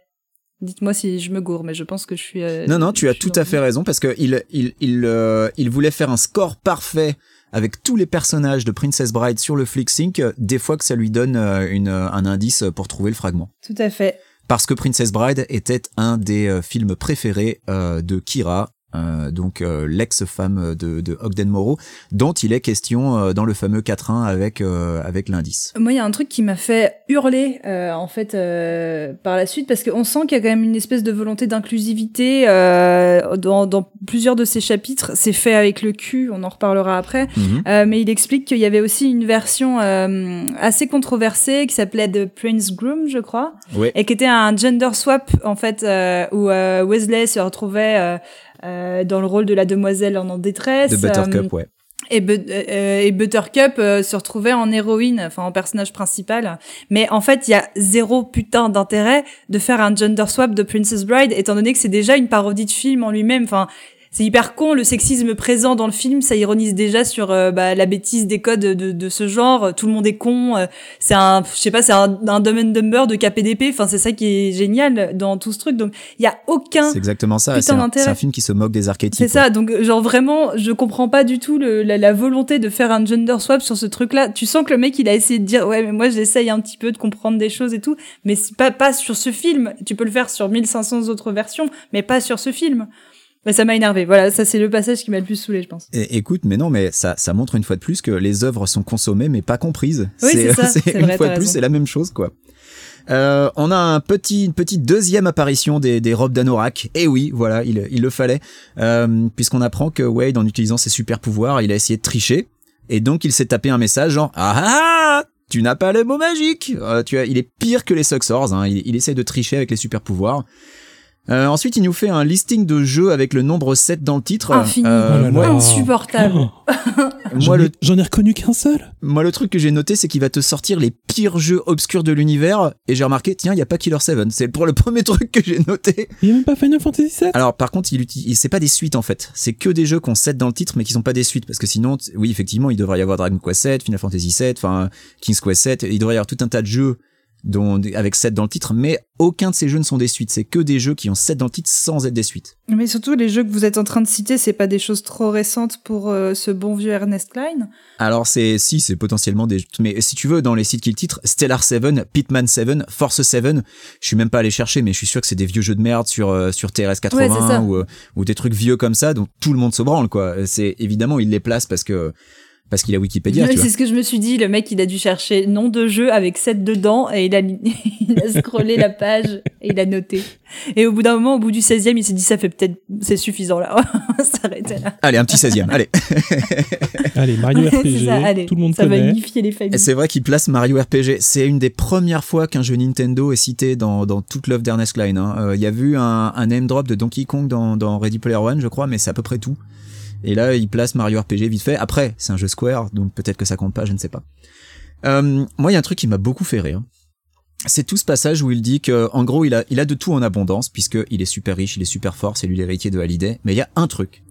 Dites-moi si je me gourre, mais je pense que je suis. euh, Non, non, tu as tout à fait raison parce que il, il, il, euh, il voulait faire un score parfait avec tous les personnages de Princess Bride sur le flick sync, euh, des fois que ça lui donne euh, une, un indice pour trouver le fragment. Tout à fait. Parce que Princess Bride était un des films préférés euh, de Kira, euh, donc euh, l'ex-femme de, de Ogden Morrow, dont il est question euh, dans le fameux 4-1 avec, euh, avec l'indice. Moi, il y a un truc qui m'a fait hurler euh, en fait euh, par la suite parce qu'on sent qu'il y a quand même une espèce de volonté d'inclusivité euh, dans, dans plusieurs de ces chapitres. C'est fait avec le cul, on en reparlera après. Euh, mais il explique qu'il y avait aussi une version euh, assez controversée qui s'appelait The Prince Groom, je crois, Ouais. et qui était un gender swap en fait euh, où euh, Wesley se retrouvait dans le rôle de la demoiselle en détresse. De Buttercup, euh, ouais. et, euh, et Buttercup euh, se retrouvait en héroïne, enfin en personnage principal. Mais en fait, il y a zéro putain d'intérêt de faire un gender swap de Princess Bride, étant donné que c'est déjà une parodie de film en lui-même. Enfin, c'est hyper con, le sexisme présent dans le film, ça ironise déjà sur euh, bah, la bêtise des codes de, de ce genre. Tout le monde est con. euh, c'est un, je sais pas, c'est un, un Dumb and Dumber de KPDP. Enfin, c'est ça qui est génial dans tout ce truc. Donc, il y a aucun C'est exactement ça. C'est un, film qui se moque des archétypes. c'est ça, donc genre vraiment, je comprends pas du tout le, la, la volonté de faire un gender swap sur ce truc-là. Tu sens que le mec, il a essayé de dire, ouais, mais moi j'essaye un petit peu de comprendre des choses et tout, mais pas pas sur ce film. Tu peux le faire sur 1500 autres versions, mais pas sur ce film. Bah, ça m'a énervé. Voilà, ça c'est le passage qui m'a le plus saoulé, je pense. Et, écoute, mais non, mais ça, ça montre une fois de plus que les œuvres sont consommées mais pas comprises. Oui, c'est ça, c'est une vrai, fois de plus, c'est la même chose, quoi. Euh, on a un petit, une petite deuxième apparition des, des robes d'Anorak. Et oui, voilà, il, il le fallait, euh, puisqu'on apprend que Wade, en utilisant ses super pouvoirs, il a essayé de tricher, et donc il s'est tapé un message genre ah ah, ah tu n'as pas le mot magique. Euh, tu as, il est pire que les Suxors. Hein, il, il essaie de tricher avec les super pouvoirs. Euh, ensuite, il nous fait un listing de jeux avec le nombre 7 dans le titre. Infini. Euh, Oh moi. Insupportable. Oh, moi, J'en le, ai- j'en ai reconnu qu'un seul. moi, le truc que j'ai noté, c'est qu'il va te sortir les pires jeux obscurs de l'univers. Et j'ai remarqué, tiens, il n'y a pas Killer 7. C'est pour le premier truc que j'ai noté. Il n'y a même pas Final Fantasy VII. Alors, par contre, il utilise, c'est pas des suites, en fait. C'est que des jeux qu'on 7 dans le titre, mais qui sont pas des suites. Parce que sinon, oui, effectivement, il devrait y avoir Dragon Quest 7, Final Fantasy 7, enfin, King's Quest 7. Il devrait y avoir tout un tas de jeux dont, avec 7 dans le titre, mais aucun de ces jeux ne sont des suites. C'est que des jeux qui ont 7 dans le titre sans être des suites. Mais surtout, les jeux que vous êtes en train de citer, c'est pas des choses trop récentes pour euh, ce bon vieux Ernest Klein? Alors c'est si c'est potentiellement des mais si tu veux dans les sites qui le titrent Stellar 7, Pitman 7, Force 7, je suis même pas allé chercher mais je suis sûr que c'est des vieux jeux de merde sur euh, sur TRS Ouais, c'est 80 ça. ou euh, ou des trucs vieux comme ça donc tout le monde se branle quoi. C'est évidemment il les place parce que parce qu'il a Wikipédia vois. c'est ce que je me suis dit. Le mec, il a dû chercher nom de jeu avec 7 dedans et il a, il a scrollé la page et il a noté. Et au bout d'un moment, au bout du 16e, il s'est dit, ça fait peut-être, c'est suffisant là. On va s'arrêter là. Allez un petit 16e. allez. Allez, Mario Ouais, RPG, ça, allez, tout le monde ça va connaît. unifier les familles. c'est vrai qu'il place Mario RPG. C'est une des premières fois qu'un jeu Nintendo est cité dans, dans toute l'œuvre d'Ernest Klein. hein. Euh, Il y a vu un, un name drop de Donkey Kong dans, dans Ready Player One, je crois, mais c'est à peu près tout. Et là, il place Mario RPG vite fait. Après, c'est un jeu Square, donc peut-être que ça compte pas, je ne sais pas. Euh, moi, il y a un truc qui m'a beaucoup fait rire. C'est tout ce passage où il dit que, en gros, il a, il a de tout en abondance, puisque il est super riche, il est super fort, c'est lui l'héritier de Hallyday. Mais il y a un truc.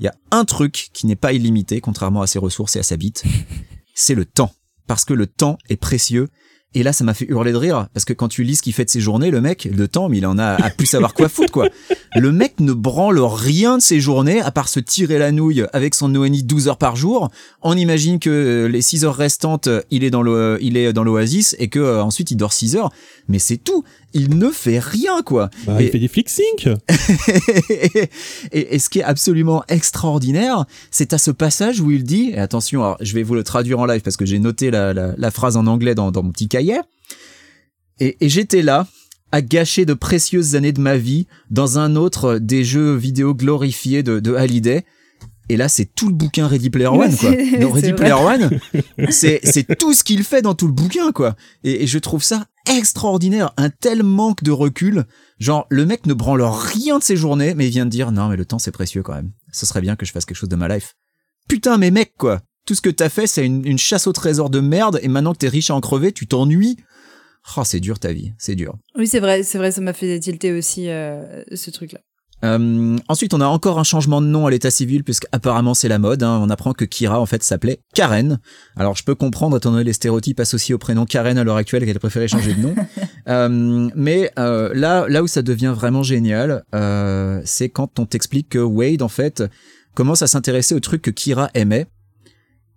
Il y a un truc qui n'est pas illimité, contrairement à ses ressources et à sa bite. C'est le temps. Parce que le temps est précieux. Et là, ça m'a fait hurler de rire. Parce que quand tu lis ce qu'il fait de ses journées, le mec, le temps, mais il en a à plus savoir quoi foutre, quoi. Le mec ne branle rien de ses journées, à part se tirer la nouille avec son ONI 12 heures par jour. On imagine que euh, les 6 heures restantes, euh, il est dans le, il est dans l'oasis et que euh, ensuite il dort 6 heures. Mais c'est tout. Il ne fait rien, quoi. Bah, Et- il fait des flick sync. et, et ce qui est absolument extraordinaire, c'est à ce passage où il dit, et attention, alors, je vais vous le traduire en live parce que j'ai noté la, la, la phrase en anglais dans, dans mon petit cahier, et, et j'étais là à gâcher de précieuses années de ma vie dans un autre des jeux vidéo glorifiés de, de Hallyday. Et là, c'est tout le bouquin Ready Player One, quoi. Dans Ready Player One, c'est, c'est tout ce qu'il fait dans tout le bouquin, quoi. Et, et je trouve ça extraordinaire. Un tel manque de recul. Genre, le mec ne branle rien de ses journées, mais il vient de dire, non, mais le temps, c'est précieux quand même. Ce serait bien que je fasse quelque chose de ma life. Putain, mais mec, quoi. Tout ce que t'as fait, c'est une, une chasse au trésor de merde, et maintenant que t'es riche à en crever, tu t'ennuies. Oh, c'est dur ta vie, c'est dur. Oui, c'est vrai, c'est vrai, ça m'a fait tilter aussi, euh, ce truc-là. Euh, ensuite, on a encore un changement de nom à l'état civil, puisque apparemment c'est la mode. hein. On apprend que Kira en fait s'appelait Karen. Alors je peux comprendre, étant donné les stéréotypes associés au prénom Karen à l'heure actuelle, qu'elle préférait changer de nom. Euh, mais euh, là, là où ça devient vraiment génial, euh, c'est quand on t'explique que Wade en fait commence à s'intéresser aux trucs que Kira aimait.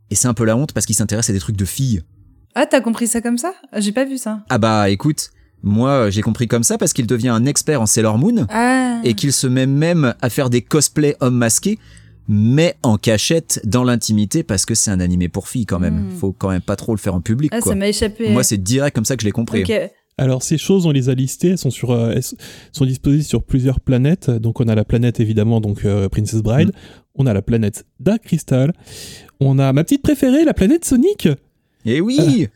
Et c'est un peu la honte parce qu'il s'intéresse à des trucs de filles. Ah, t'as compris ça comme ça? J'ai pas vu ça. Ah bah écoute, moi j'ai compris comme ça parce qu'il devient un expert en Sailor Moon Ah. et qu'il se met même à faire des cosplays hommes masqués, mais en cachette dans l'intimité parce que c'est un animé pour filles quand même. Hmm. Faut quand même pas trop le faire en public. Ah, quoi. ça m'a échappé. Moi c'est direct comme ça que je l'ai compris. Alors ces choses, on les a listées, elles sont sur, euh, elles sont disposées sur plusieurs planètes. Donc on a la planète évidemment, donc euh, Princess Bride. On a la planète Dark Crystal. On a ma petite préférée, la planète Sonic. Et oui,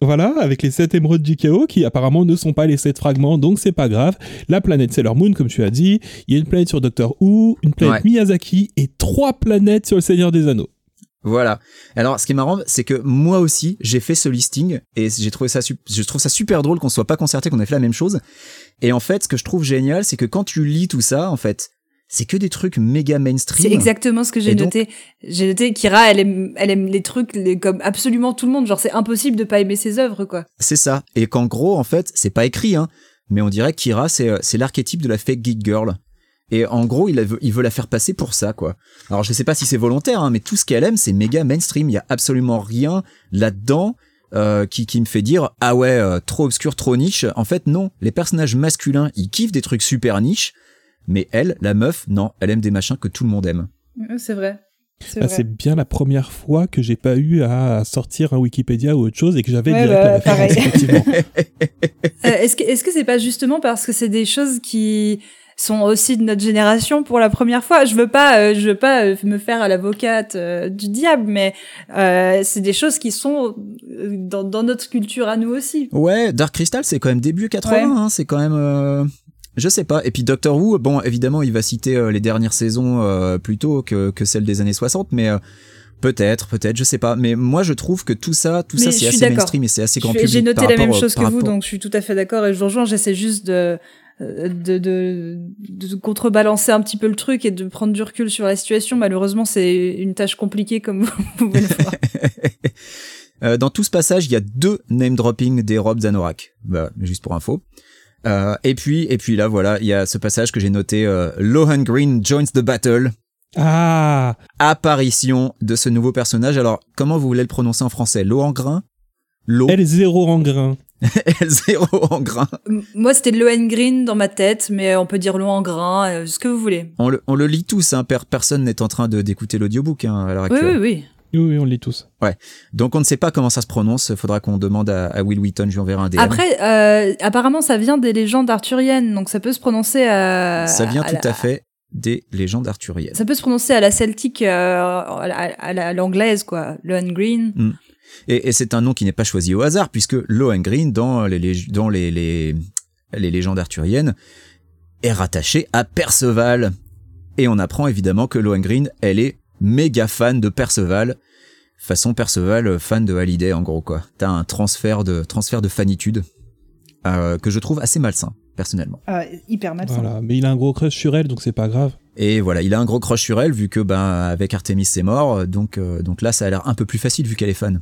Voilà, avec les 7 émeraudes JKO qui apparemment ne sont pas les 7 fragments, donc c'est pas grave. La planète Sailor Moon, comme tu as dit. Il y a une planète sur Doctor Who, une planète Ouais. Miyazaki et trois planètes sur le Seigneur des Anneaux. voilà. Alors ce qui est marrant, c'est que moi aussi j'ai fait ce listing et j'ai trouvé ça, je trouve ça super drôle qu'on soit pas concerté, qu'on ait fait la même chose. Et en fait, ce que je trouve génial, c'est que quand tu lis tout ça, en fait, c'est que des trucs méga mainstream. C'est exactement ce que j'ai donc- noté. J'ai noté Kira, elle aime, elle aime les trucs les- comme absolument tout le monde. Genre, c'est impossible de pas aimer ses œuvres, quoi. C'est ça. Et qu'en gros, en fait, c'est pas écrit, hein, mais on dirait que Kira, c'est euh, c'est l'archétype de la fake geek girl. Et en gros, il, veut, il veut la faire passer pour ça, quoi. Alors, je sais pas si c'est volontaire, hein, mais tout ce qu'elle aime, c'est méga mainstream. Il y a absolument rien là-dedans euh, qui, qui me fait dire ah ouais, euh, trop obscur, trop niche. En fait, non. Les personnages masculins, ils kiffent des trucs super niche, mais elle, la meuf, non, elle aime des machins que tout le monde aime. C'est vrai. C'est Ah, vrai. c'est bien la première fois que j'ai pas eu à sortir un Wikipédia ou autre chose et que j'avais Ouais, direct bah, la référence, pareil. effectivement. Euh, est-ce que est-ce que c'est pas justement parce que c'est des choses qui sont aussi de notre génération pour la première fois? Je veux pas euh, je veux pas euh, me faire à l'avocate euh, du diable, mais euh, c'est des choses qui sont dans, dans notre culture à nous aussi. Ouais, Dark Crystal, c'est quand même début 80, Ouais. hein, c'est quand même... Je sais pas. Et puis Doctor Who, bon, évidemment, il va citer euh, les dernières saisons euh, plutôt que, que celles des années 60, mais euh, peut-être, peut-être, je sais pas. Mais moi, je trouve que tout ça, tout Mais ça, c'est assez mainstream et c'est assez grand Je- public. J'ai noté la même rapport, chose que vous, donc je suis tout à fait d'accord et je vous rejoins. J'essaie juste de, euh, de, de, de contrebalancer un petit peu le truc et de prendre du recul sur la situation. Malheureusement, c'est une tâche compliquée comme vous pouvez le voir. Dans tout ce passage, il y a deux name dropping des robes Zanorak. Bah, juste pour info. Euh, et puis, et puis là, voilà, il y a ce passage que j'ai noté. Euh, Lohan Green joins the battle. Ah Apparition de ce nouveau personnage. Alors, comment vous voulez le prononcer en français? Lohan Grain? Lo? Elle zéro en grain. L0 en grain. Moi, c'était Lohengrin dans ma tête, mais on peut dire Lohan Grain, euh, ce que vous voulez. On le, on le lit tous, hein, per- personne n'est en train de d'écouter l'audiobook hein, à l'heure actuelle. oui, oui. Oui, oui, on le lit tous. Donc on ne sait pas comment ça se prononce, faudra qu'on demande à, à Will Wheaton, je lui enverrai un DM. Après, euh, apparemment, ça vient des légendes arthuriennes, donc ça peut se prononcer à. ça vient tout la- à fait des légendes arthuriennes. Ça peut se prononcer à la celtique, euh, à, la- à la- à l'anglaise, quoi. Lohengrin. Et, et c'est un nom qui n'est pas choisi au hasard, puisque Lohengrin, dans les, dans les, les, les légendes arthuriennes, est rattaché à Perceval. Et on apprend évidemment que Lohengrin, elle est méga fan de Perceval. Façon Perceval, euh, fan de Hallyday, en gros, quoi. T'as un transfert de, transfert de fanitude, euh, que je trouve assez malsain, personnellement. Ah, hyper malsain. Voilà. Mais il a un gros crush sur elle, donc c'est pas grave. Et voilà, il a un gros crush sur elle, vu que, ben, avec Artemis, c'est mort. Donc, euh, donc là, ça a l'air un peu plus facile, vu qu'elle est fan.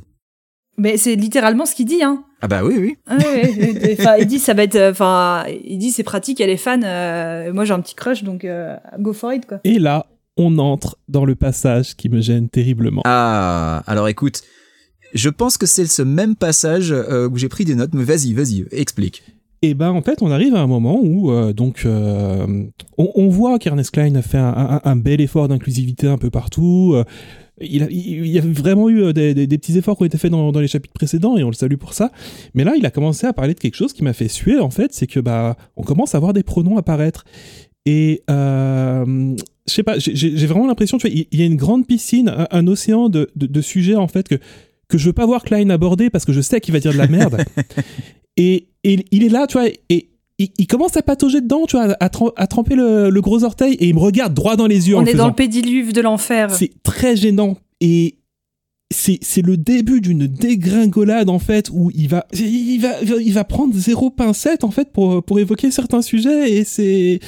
Mais c'est littéralement ce qu'il dit, hein. Ah bah oui, oui. Ah ouais, ouais. Enfin, il dit ça va être, enfin, il dit c'est pratique, elle est fan. euh, moi j'ai un petit crush, donc euh, go for it quoi. Et là, on entre dans le passage qui me gêne terriblement. Ah, alors écoute, je pense que c'est ce même passage euh, où j'ai pris des notes, mais vas-y, vas-y, explique. Et ben en fait, on arrive à un moment où euh, donc euh, on, on voit qu'Ernest Klein a fait un, un- un bel effort d'inclusivité un peu partout. il, a, il il y a vraiment eu des, des- des petits efforts qui ont été faits dans, dans les chapitres précédents et on le salue pour ça. Mais là, il a commencé à parler de quelque chose qui m'a fait suer en fait, c'est que bah on commence à voir des pronoms apparaître. Et je sais pas, j'ai- vraiment l'impression, tu vois, il y a une grande piscine, un, un océan de, de, de sujets en fait que que je veux pas voir Klein aborder parce que je sais qu'il va dire de la merde. et, et il est là, tu vois, et il, il commence à patauger dedans, tu vois, à, trem- à tremper le, le gros orteil et il me regarde droit dans les yeux en On le est dans le pédiluve de l'enfer. C'est très gênant et c'est c'est le début d'une dégringolade en fait où il va il va il va prendre zéro pincette en fait pour pour évoquer certains sujets et c'est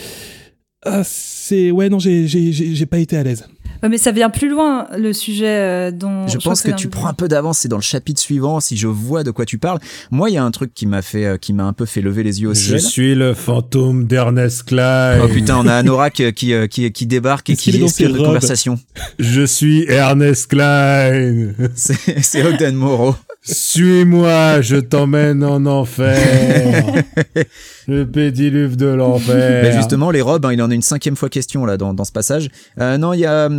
Ah, c'est ouais non j'ai j'ai j'ai j'ai pas été à l'aise. Ouais, mais ça vient plus loin le sujet euh, dont. Je crois pense que tu prends un peu d'avance, c'est dans le chapitre suivant, si je vois de quoi tu parles. Moi, il y a un truc qui m'a fait, euh, qui m'a un peu fait lever les yeux au Je ciel. suis le fantôme d'Ernest Klein. Oh putain, on a Anorak qui, euh, qui, qui débarque et qui est dans inspire de conversation. Je suis Ernest Klein. C'est c'est Ogden Moreau. Suis-moi, je t'emmène en enfer. le pédiluve de l'enfer. Justement, les robes, hein, il en a une cinquième fois question là dans, dans ce passage. Euh, non, il y a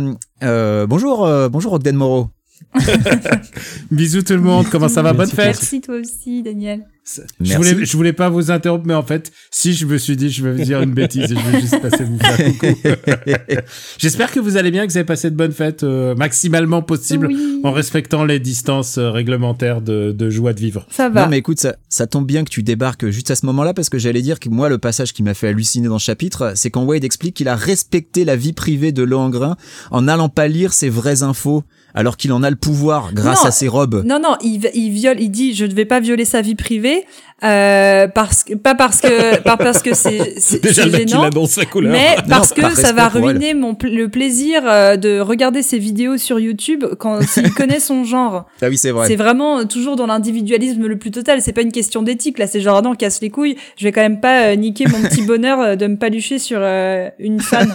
euh, bonjour, euh, bonjour Ogden Moreau. Bisous tout le monde, comment ça va? Bonne fête. Merci toi aussi, Daniel. Je Merci. voulais, je voulais pas vous interrompre, mais en fait, si je me suis dit, je vais dire une bêtise et je vais juste passer vous faire coucou. J'espère que vous allez bien, que vous avez passé de bonnes fêtes euh, maximalement possible Oui. en respectant les distances euh, réglementaires de, de joie de vivre. Ça va. Non mais écoute, ça, ça tombe bien que tu débarques juste à ce moment-là parce que j'allais dire que moi le passage qui m'a fait halluciner dans ce chapitre, c'est quand Wade explique qu'il a respecté la vie privée de Lohengrin en n'allant pas lire ses vraies infos alors qu'il en a le pouvoir grâce Non. à ses robes. Non, non, il, il viole, il dit, je ne vais pas violer sa vie privée, euh, parce que, pas parce que, pas parce que c'est, Déjà le mec qui gênant, annonce sa couleur. mais parce que par ça va ruiner mon, le plaisir euh, de regarder ses vidéos sur YouTube quand s'il connaît son genre. Ah oui, c'est vrai. C'est vraiment toujours dans l'individualisme le plus total. C'est pas une question d'éthique là. C'est genre ah non, casse les couilles. Je vais quand même pas euh, niquer mon petit bonheur de me palucher sur euh, une fan.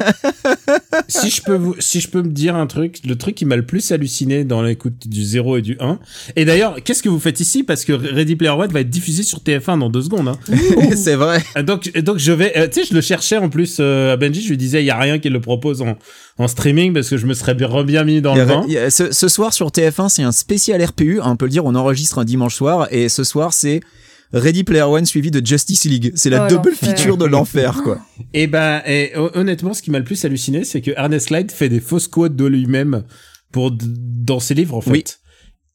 si je peux vous, si je peux me dire un truc, le truc qui m'a le plus halluciné dans l'écoute du 0 et du 1. Et d'ailleurs, qu'est-ce que vous faites ici? Parce que Ready Player One va être diffusé sur TF1 dans deux secondes. Hein. c'est vrai. Euh, Donc, euh, donc je vais, euh, tu sais, je le cherchais en plus euh, à Benji. Je lui disais, il y a rien qui le propose en, en streaming parce que je me serais bien, mis dans le a- vent. ce, ce soir sur TF1, c'est un spécial RPU. On peut le dire, on enregistre un dimanche soir et ce soir, c'est Ready Player One suivi de Justice League. C'est la Oh, double feature de l'enfer, quoi. Et ben, et, hon- honnêtement, ce qui m'a le plus halluciné, c'est que Ernest Clyde fait des fausses quotes de lui-même pour dans ses livres en fait. Oui.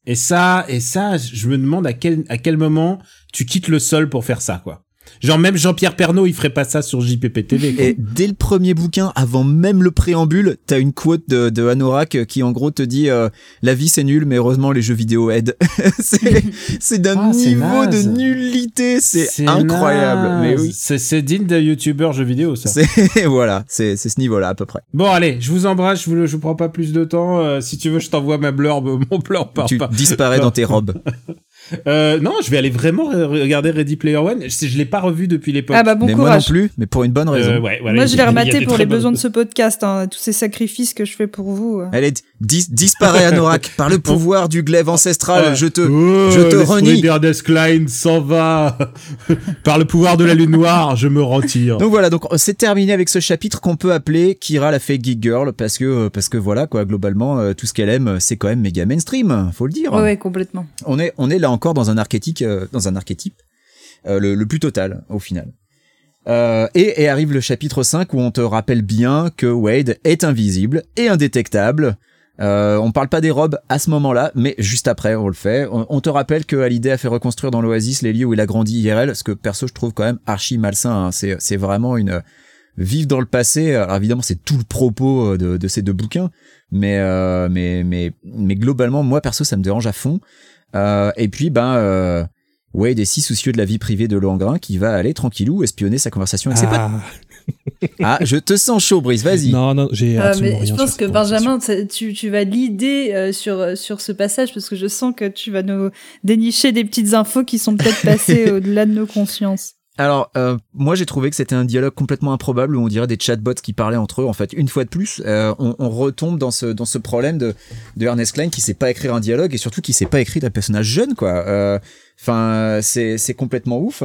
Et ça, et ça, je me demande à quel à quel moment tu quittes le sol pour faire ça, quoi. Genre même Jean-Pierre Pernaud, il ferait pas ça sur JPP TV. Quoi. Et dès le premier bouquin, avant même le préambule, t'as une quote de, de Anorak qui en gros te dit euh, la vie c'est nul, mais heureusement les jeux vidéo aident. c'est c'est d'un Ah, niveau de nullité, c'est incroyable. Mais oui, C'est c'est digne d'un youtubeur jeux vidéo ça. c'est voilà, c'est c'est ce niveau-là à peu près. Bon allez, je vous embrasse, je vous, je vous prends pas plus de temps. Euh, si tu veux, je t'envoie ma blurb, mon par tu par- disparais par- dans tes robes. Euh, non, je vais aller vraiment re- regarder Ready Player One. Je, je l'ai pas revu depuis l'époque. Ah bah bon mais moi non courage. plus, mais pour une bonne raison. Euh, ouais, voilà, Moi je l'ai rematé pour les besoins bonnes- de ce podcast. Hein, tous ces sacrifices que je fais pour vous. euh. Allez, dis, disparais Anorak par le pouvoir du glaive ancestral. Ouais. Je te, Oh, je te renie. Klein s'en va. Par le pouvoir de la lune noire, je me retire. Donc voilà, donc c'est terminé avec ce chapitre qu'on peut appeler Kira la fake geek girl parce que parce que voilà quoi, globalement tout ce qu'elle aime, c'est quand même méga mainstream, faut le dire. Ouais, ouais, complètement. On est on est là encore dans un archétype euh, dans un archétype euh, le, plus total au final. Euh, et, arrive le chapitre 5 où on te rappelle bien que Wade est invisible et indétectable. Euh, on parle pas des robes à ce moment-là, mais juste après, on le fait. On, te rappelle que Hallyday a fait reconstruire dans l'Oasis les lieux où il a grandi IRL, ce que perso je trouve quand même archi malsain. hein. C'est, vraiment une vivre dans le passé. Alors évidemment, c'est tout le propos de, de ces deux bouquins, mais euh, mais mais mais globalement, moi perso, ça me dérange à fond. Euh, et puis ben euh, Wade est si soucieux de la vie privée de Langrin qui va aller tranquillou espionner sa conversation avec ses potes. Ah, Ah, je te sens chaud, Brice. Vas-y. non, non, j'ai Euh, absolument mais je pense que. Benjamin, tu, tu vas l'idée euh, sur, sur ce passage parce que je sens que tu vas nous dénicher des petites infos qui sont peut-être passées au-delà de nos consciences. Alors, euh, moi j'ai trouvé que c'était un dialogue complètement improbable où on dirait des chatbots qui parlaient entre eux. En fait, une fois de plus, euh, on, on retombe dans ce dans ce problème de de Ernest Klein qui sait pas écrire un dialogue et surtout qui sait pas écrire un personnage jeune, quoi. Euh, Enfin, c'est c'est complètement ouf.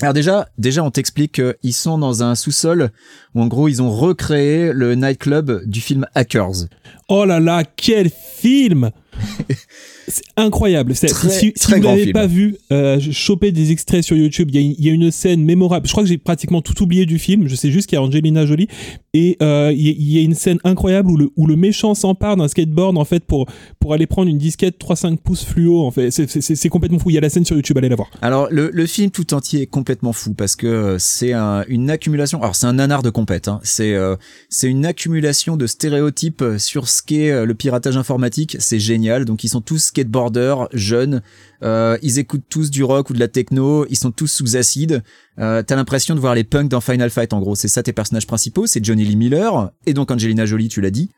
Alors déjà, déjà on t'explique qu'ils sont dans un sous-sol où en gros ils ont recréé le nightclub du film Hackers. Oh là là, quel film C'est incroyable. Très, si vous n'avez pas vu, euh, choper des extraits sur YouTube. Il y, a une- il y a une scène mémorable. Je crois que j'ai pratiquement tout oublié du film. Je sais juste qu'il y a Angelina Jolie et euh, il y, a- il y a une scène incroyable où le, où le méchant s'empare d'un skateboard en fait pour pour aller prendre une disquette 3-5 pouces fluo. En fait, c'est- complètement fou. Il y a la scène sur YouTube. Allez la voir. Alors le, le film tout entier est complètement fou parce que euh, c'est un- une accumulation. Alors c'est un nanar de compète. Hein. C'est euh, c'est une accumulation de stéréotypes sur ce qu'est le piratage informatique. C'est génial. Donc ils sont tous skateboarders, jeunes, euh, ils écoutent tous du rock ou de la techno, ils sont tous sous acide. Euh, T'as l'impression de voir les punks dans Final Fight en gros. C'est ça tes personnages principaux, c'est Johnny Lee Miller et donc Angelina Jolie, tu l'as dit.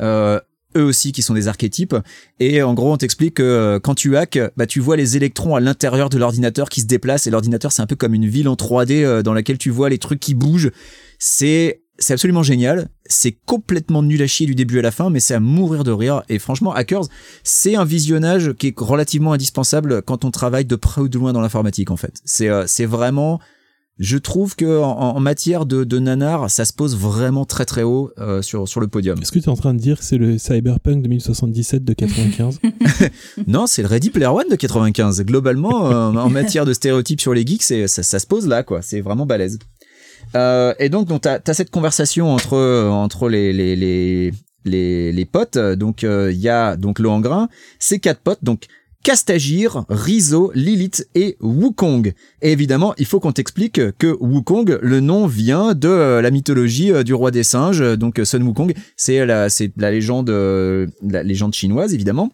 Euh, eux aussi qui sont des archétypes et en gros on t'explique que quand tu hacks bah tu vois les électrons à l'intérieur de l'ordinateur qui se déplacent et l'ordinateur c'est un peu comme une ville en 3D euh, dans laquelle tu vois les trucs qui bougent c'est c'est absolument génial c'est complètement nul à chier du début à la fin mais c'est à mourir de rire et franchement Hackers c'est un visionnage qui est relativement indispensable quand on travaille de près ou de loin dans l'informatique en fait c'est euh, c'est vraiment je trouve que en, en matière de, de nanar, ça se pose vraiment très très haut euh, sur sur le podium. Est-ce que tu es en train de dire que c'est le Cyberpunk 2077 de 95 Non, c'est le Ready Player One de 95. Globalement, euh, en matière de stéréotypes sur les geeks, ça, ça se pose là, quoi. C'est vraiment balèze. Euh, et donc, donc t'as as cette conversation entre entre les les les les, les potes. Donc, il y a donc Lohengrin, ses quatre potes. Donc Castagir, Rizzo, Lilith et Wukong. Et évidemment, il faut qu'on t'explique que Wukong, le nom vient de euh, la mythologie euh, du roi des singes. Donc Sun Wukong, c'est la, c'est la légende, euh, la légende chinoise évidemment.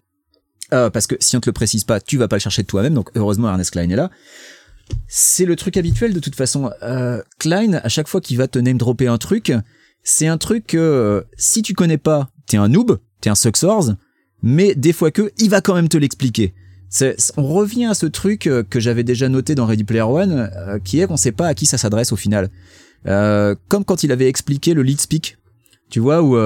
Euh, parce que si on te le précise pas, tu vas pas le chercher toi-même. Donc heureusement Ernest Klein est là. C'est le truc habituel de toute façon. Euh, Klein, à chaque fois qu'il va te name dropper un truc, c'est un truc que euh, si tu connais pas, t'es un noob, t'es un sucksors mais des fois que, il va quand même te l'expliquer. On revient à ce truc euh, que j'avais déjà noté dans Ready Player One, qui est qu'on sait pas à qui ça s'adresse au final. Comme quand il avait expliqué le lead speak. Tu vois, où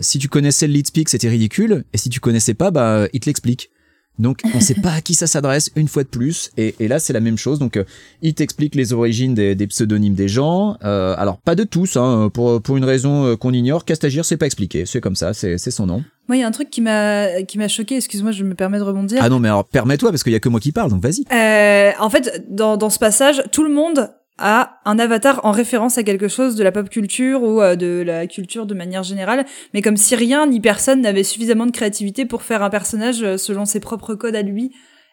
si tu connaissais le lead speak, c'était ridicule, et si tu connaissais pas, bah, il te l'explique. Donc, on sait pas à qui ça s'adresse une fois de plus, et, et là, c'est la même chose. Donc, euh, il t'explique les origines des, des pseudonymes des gens. Euh, alors, pas de tous, hein, pour, pour une raison euh, qu'on ignore. Castagir, c'est pas expliqué, c'est comme ça, c'est c'est son nom. Moi, il y a un truc qui m'a qui m'a choqué. Excuse-moi, je me permets de rebondir. Ah non, mais alors permets-toi parce qu'il y a que moi qui parle, donc vas-y. Euh, en fait, dans, dans ce passage, tout le monde a un avatar en référence à quelque chose de la pop culture ou euh, de la culture de manière générale, mais comme si rien ni personne n'avait suffisamment de créativité pour faire un personnage euh, selon ses propres codes à lui.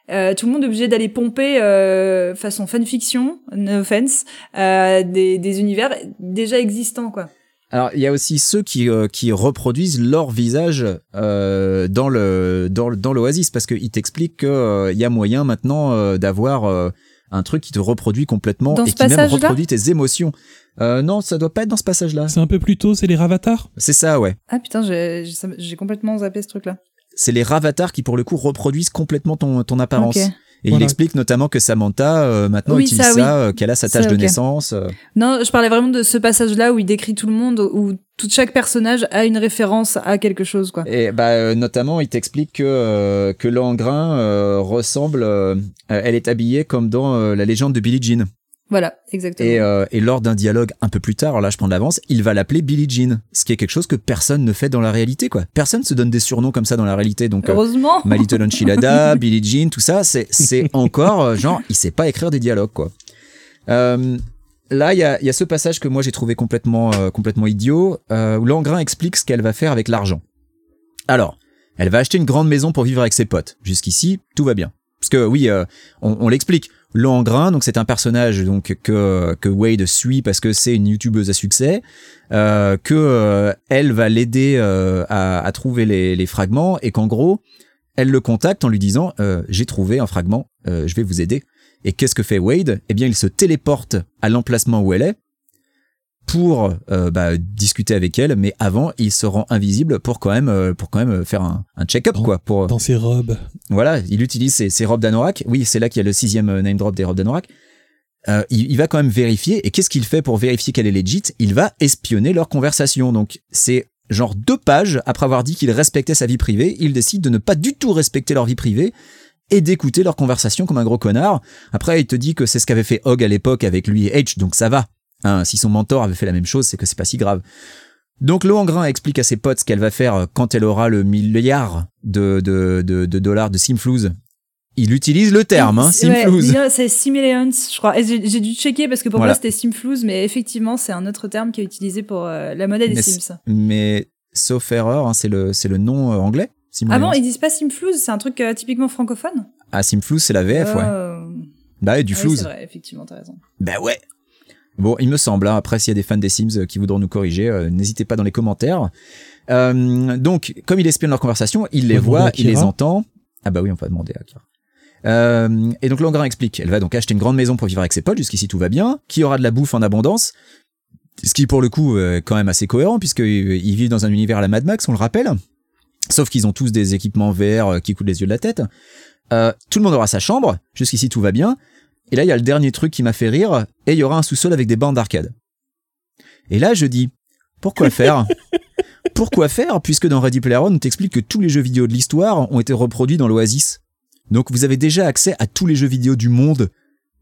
Euh, tout le monde est obligé d'aller pomper euh, façon fanfiction, no offense, des, univers déjà existants quoi. Alors il y a aussi ceux qui qui reproduisent leur visage dans dans dans l'Oasis parce qu'ils t'expliquent que euh, il y a moyen maintenant d'avoir un truc qui te reproduit complètement Dans et qui même reproduit tes émotions. Euh, non, ça doit pas être dans ce passage-là. C'est un peu plus tôt, c'est les Ravatars C'est ça, ouais. Ah putain, j'ai complètement zappé ce truc là. C'est les ravatars qui pour le coup reproduisent complètement ton ton apparence. Ok. Et il explique notamment que Samantha euh, maintenant Oui, utilise ça, ça, oui. euh, qu'elle a sa tâche de naissance. euh. Non, je parlais vraiment de ce passage-là où il décrit tout le monde, où tout chaque personnage a une référence à quelque chose, quoi. Et bah euh, notamment, il t'explique que euh, que Langrin euh, ressemble, elle est habillée comme dans la légende de Billie Jean. Voilà, exactement. Et, euh, et lors d'un dialogue un peu plus tard, alors là je prends de l'avance, il va l'appeler Billie Jean, ce qui est quelque chose que personne ne fait dans la réalité, quoi. Personne se donne des surnoms comme ça dans la réalité, donc. euh, Heureusement. My Little Enchilada, Billie Jean, tout ça, c'est c'est encore euh, genre il sait pas écrire des dialogues quoi. Euh, là il y a, y a ce passage que moi j'ai trouvé complètement euh, complètement idiot euh, où Langrin explique ce qu'elle va faire avec l'argent. Alors elle va acheter une grande maison pour vivre avec ses potes. Jusqu'ici tout va bien. Parce que oui, euh, on, on l'explique. Langrin, donc c'est un personnage donc que Wade suit parce que c'est une youtubeuse à succès, euh, que euh, elle va l'aider euh, à, trouver les, les fragments et qu'en gros elle le contacte en lui disant euh, j'ai trouvé un fragment, je vais vous aider. Et qu'est-ce que fait Wade? Eh bien, il se téléporte à l'emplacement où elle est pour euh, bah, discuter avec elle, mais avant, il se rend invisible pour quand même euh, pour quand même faire un, un check-up Dans- quoi. Pour dans ses robes. voilà, il utilise ses, ses robes d'anorak. Oui, c'est là qu'il y a le sixième euh, name drop des robes d'anorak. Euh, il, il va quand même vérifier. Et qu'est-ce qu'il fait pour vérifier qu'elle est legit? Il va espionner leur conversation. Donc c'est genre deux pages après avoir dit qu'il respectait sa vie privée, il décide de ne pas du tout respecter leur vie privée et d'écouter leur conversation comme un gros connard. Après, il te dit que c'est ce qu'avait fait Hog à l'époque avec lui et H, donc ça va. Hein, si son mentor avait fait la même chose, c'est que c'est pas si grave. Donc Lohengrin explique à ses potes ce qu'elle va faire quand elle aura le milliard de, de, de, de dollars de Simflouz. Il utilise le terme, hein, ouais, Simflouz. millions, c'est Simillions, je crois. J'ai dû checker parce que pour Voilà. moi c'était Simflouz, mais effectivement c'est un autre terme qui est utilisé pour euh, la monnaie des Mais Sims. Mais sauf erreur, hein, c'est le, nom euh, anglais. Ah bon, ils disent pas Simflouz, c'est un truc euh, typiquement francophone? Ah, Simflouz, c'est la VF, ouais. Euh, Bah, et du ah oui, c'est vrai, effectivement, t'as raison. Bah ouais. Bon, il me semble. hein. Après, s'il y a des fans des Sims euh, qui voudront nous corriger, euh, n'hésitez pas dans les commentaires. Euh, donc, comme il espionne leur conversation, il les voit, il les entend. Ah bah oui, on va demander à Kira. Euh, et donc Langrin explique, elle va donc acheter une grande maison pour vivre avec ses potes, jusqu'ici tout va bien, qui aura de la bouffe en abondance, ce qui pour le coup est quand même assez cohérent, puisqu'ils vivent dans un univers à la Mad Max, on le rappelle, sauf qu'ils ont tous des équipements euh, qui coûtent les yeux de la tête. Euh, tout le monde aura sa chambre, jusqu'ici tout va bien, et là il y a le dernier truc qui m'a fait rire, et il y aura un sous-sol avec des bandes d'arcade. Et là je dis, pourquoi faire? Pourquoi faire? Puisque dans Ready Player One on t'explique que tous les jeux vidéo de l'histoire ont été reproduits dans l'Oasis donc vous avez déjà accès à tous les jeux vidéo du monde.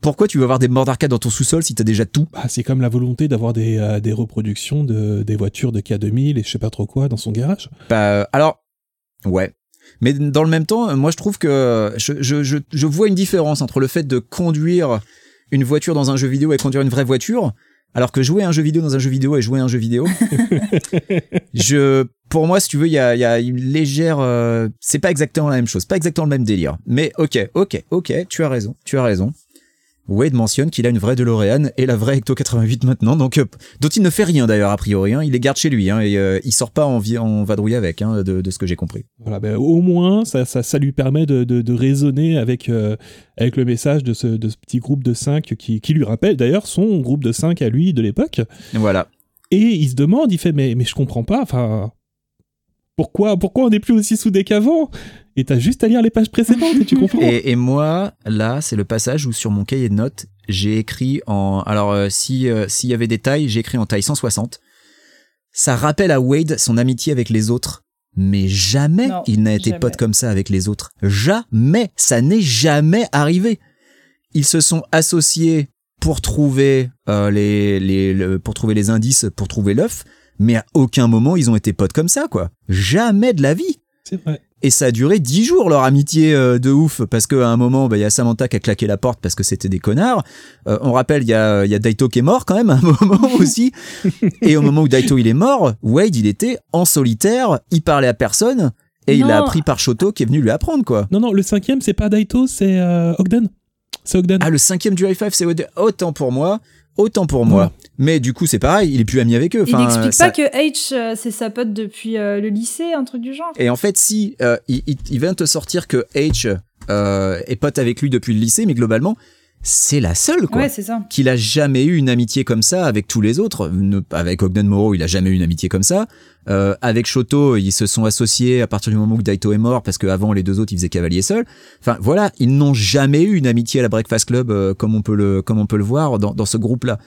Pourquoi tu veux avoir des bords d'arcade dans ton sous-sol si t'as déjà tout? Bah, c'est comme la volonté d'avoir des, euh, des reproductions de, des voitures de K2000 et je sais pas trop quoi dans son garage. Bah euh, alors ouais. Mais dans le même temps, moi je trouve que je, je, je, je vois une différence entre le fait de conduire une voiture dans un jeu vidéo et conduire une vraie voiture, alors que jouer à un jeu vidéo dans un jeu vidéo et jouer à un jeu vidéo. je, pour moi, si tu veux, il y a, il y a une légère, euh, c'est pas exactement la même chose, pas exactement le même délire. Mais ok, ok, ok, tu as raison, tu as raison. Wade mentionne qu'il a une vraie DeLorean et la vraie Ecto 88 maintenant, donc euh, dont il ne fait rien d'ailleurs a priori. Hein, il les garde chez lui hein, et euh, il sort pas en, vadrouille avec, hein, de, de ce que j'ai compris. Voilà, ben, au moins, ça, ça, ça lui permet de, de, de raisonner avec, euh, avec le message de ce, de ce petit groupe de 5 qui, qui lui rappelle d'ailleurs son groupe de 5 à lui de l'époque. Voilà. Et il se demande, il fait, mais, mais je comprends pas, enfin, pourquoi, pourquoi on n'est plus aussi soudés qu'avant? Et t'as juste à lire les pages précédentes et tu comprends. Et, et moi, là, c'est le passage où sur mon cahier de notes, j'ai écrit en. Alors, euh, si euh, s'il y avait des tailles, j'ai écrit en taille 160. Ça rappelle à Wade son amitié avec les autres. Mais jamais Non, il n'a été jamais. pote comme ça avec les autres. Jamais. Ça n'est jamais arrivé. Ils se sont associés pour trouver euh, les, les, le- pour trouver les indices, pour trouver l'œuf. Mais à aucun moment ils ont été potes comme ça, quoi. Jamais de la vie. C'est vrai. Et ça a duré dix jours leur amitié euh, de ouf parce qu'à un moment bah, il y a Samantha qui a claqué la porte parce que c'était des connards. Euh, on rappelle il y a il y a Daito qui est mort quand même à un moment aussi. Et au moment où Daito il est mort, Wade il était en solitaire, il parlait à personne et il a appris par Shoto qui est venu lui apprendre quoi. Non, non, le cinquième, c'est pas Daito, c'est euh, Ogden. C'est Ogden. Ah le cinquième du high five c'est Wade. autant pour moi, autant pour moi. Mais du coup c'est pareil, il est plus ami avec eux. Il n'explique ça- pas que H, euh, c'est sa pote depuis euh, le lycée, un truc du genre. Et en fait, si euh, il, il- il vient te sortir que H euh, est pote avec lui depuis le lycée, mais globalement, c'est la seule quoi. Ouais, c'est ça. Qu'il a jamais eu une amitié comme ça avec tous les autres. Avec Ogden Moro, il a jamais eu une amitié comme ça. Euh, avec Shoto, ils se sont associés à partir du moment où Daito est mort, parce qu'avant les deux autres, ils faisaient cavalier seul. Enfin voilà, ils n'ont jamais eu une amitié à la Breakfast Club euh, comme on peut le comme on peut le voir dans, dans ce groupe-là.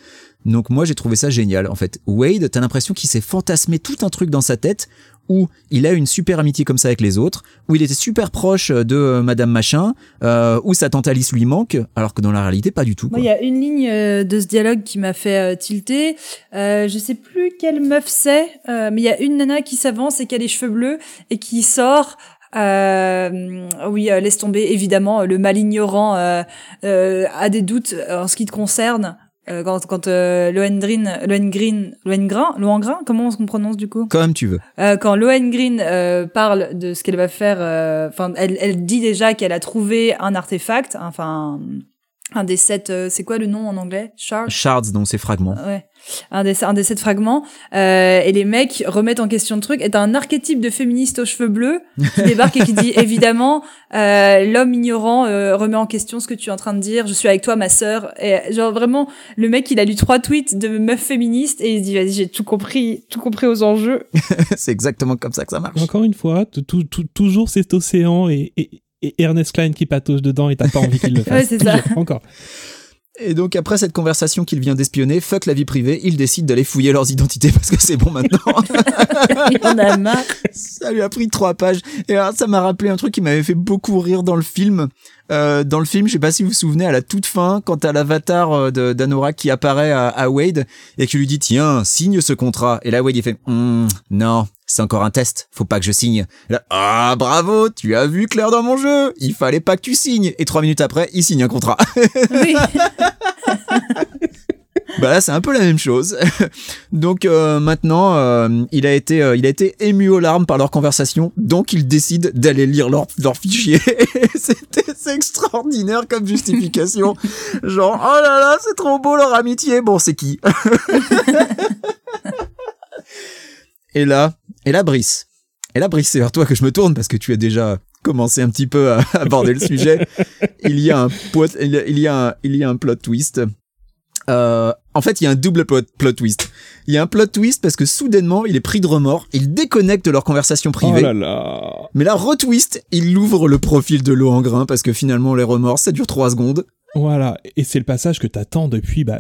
Donc moi j'ai trouvé ça génial en fait. Wade, t'as l'impression qu'il s'est fantasmé tout un truc dans sa tête où il a une super amitié comme ça avec les autres, où il était super proche de euh, Madame Machin, euh, où sa tante Alice lui manque, alors que dans la réalité pas du tout. Il y a une ligne euh, de ce dialogue qui m'a fait euh, tilter. Je sais plus quelle meuf c'est, mais il y a une nana qui s'avance et qui a les cheveux bleus et qui sort. Oui, laisse tomber. Évidemment, le mal ignorant a des doutes en ce qui te concerne. Euh, quand quand euh, Lohengrin, Lohengrin, Lohengrin, Lohengrin, comment on prononce du coup? Comme tu veux. Euh, quand Lohengrin euh, parle de ce qu'elle va faire, euh, enfin, elle, elle dit déjà qu'elle a trouvé un artefact, enfin, un des sept, euh, c'est quoi le nom en anglais? Shard Shards, donc ces fragments. Ouais, un des, un des sept fragments. Euh, et les mecs remettent en question le truc. Et t'as un archétype de féministe aux cheveux bleus qui débarque et qui dit évidemment, euh, l'homme ignorant euh, remet en question ce que tu es en train de dire. Je suis avec toi, ma sœur. Et genre vraiment, le mec, il a lu trois tweets de meufs féministes et il se dit vas-y, j'ai tout compris, tout compris aux enjeux. c'est exactement comme ça que ça marche. Encore une fois, t- tout- tout- toujours cet océan et, et, et Ernest Klein qui patauge dedans et t'as pas envie qu'il le fasse. Ouais, c'est ça. Encore. Et donc après cette conversation qu'il vient d'espionner, fuck la vie privée, il décide d'aller fouiller leurs identités parce que c'est bon maintenant. il en a marre. ça lui a pris trois pages. Et alors, ça m'a rappelé un truc qui m'avait fait beaucoup rire dans le film. Euh, dans le film, je sais pas si vous vous souvenez, à la toute fin, quand t'as l'avatar euh, de- d'Anorak qui apparaît à, à Wade et qui lui dit tiens signe ce contrat. Et là Wade il fait Hum, non c'est encore un test, faut pas que je signe. Là, ah bravo, tu as vu clair dans mon jeu, il fallait pas que tu signes. Et trois minutes après, il signe un contrat. Oui. bah là c'est un peu la même chose. donc euh, maintenant euh, il a été euh, il a été ému aux larmes par leur conversation, donc il décide d'aller lire leur leur fichier. C'était c'est extraordinaire comme justification. Genre oh là là c'est trop beau leur amitié. Bon c'est qui? Et là et là Brice. Et là Brice c'est vers toi que je me tourne parce que tu as déjà commencé un petit peu à aborder le sujet. Il y a un pot- il y a- un, il y a un plot twist. Euh, en fait, il y a un double plot, plot twist. Il y a un plot twist parce que soudainement, il est pris de remords, il déconnecte de leur conversation Oh privée. là là. mais là, retwist, il ouvre le profil de l'eau en grain parce que finalement, les remords, ça dure trois secondes. Voilà, et c'est le passage que t'attends depuis bah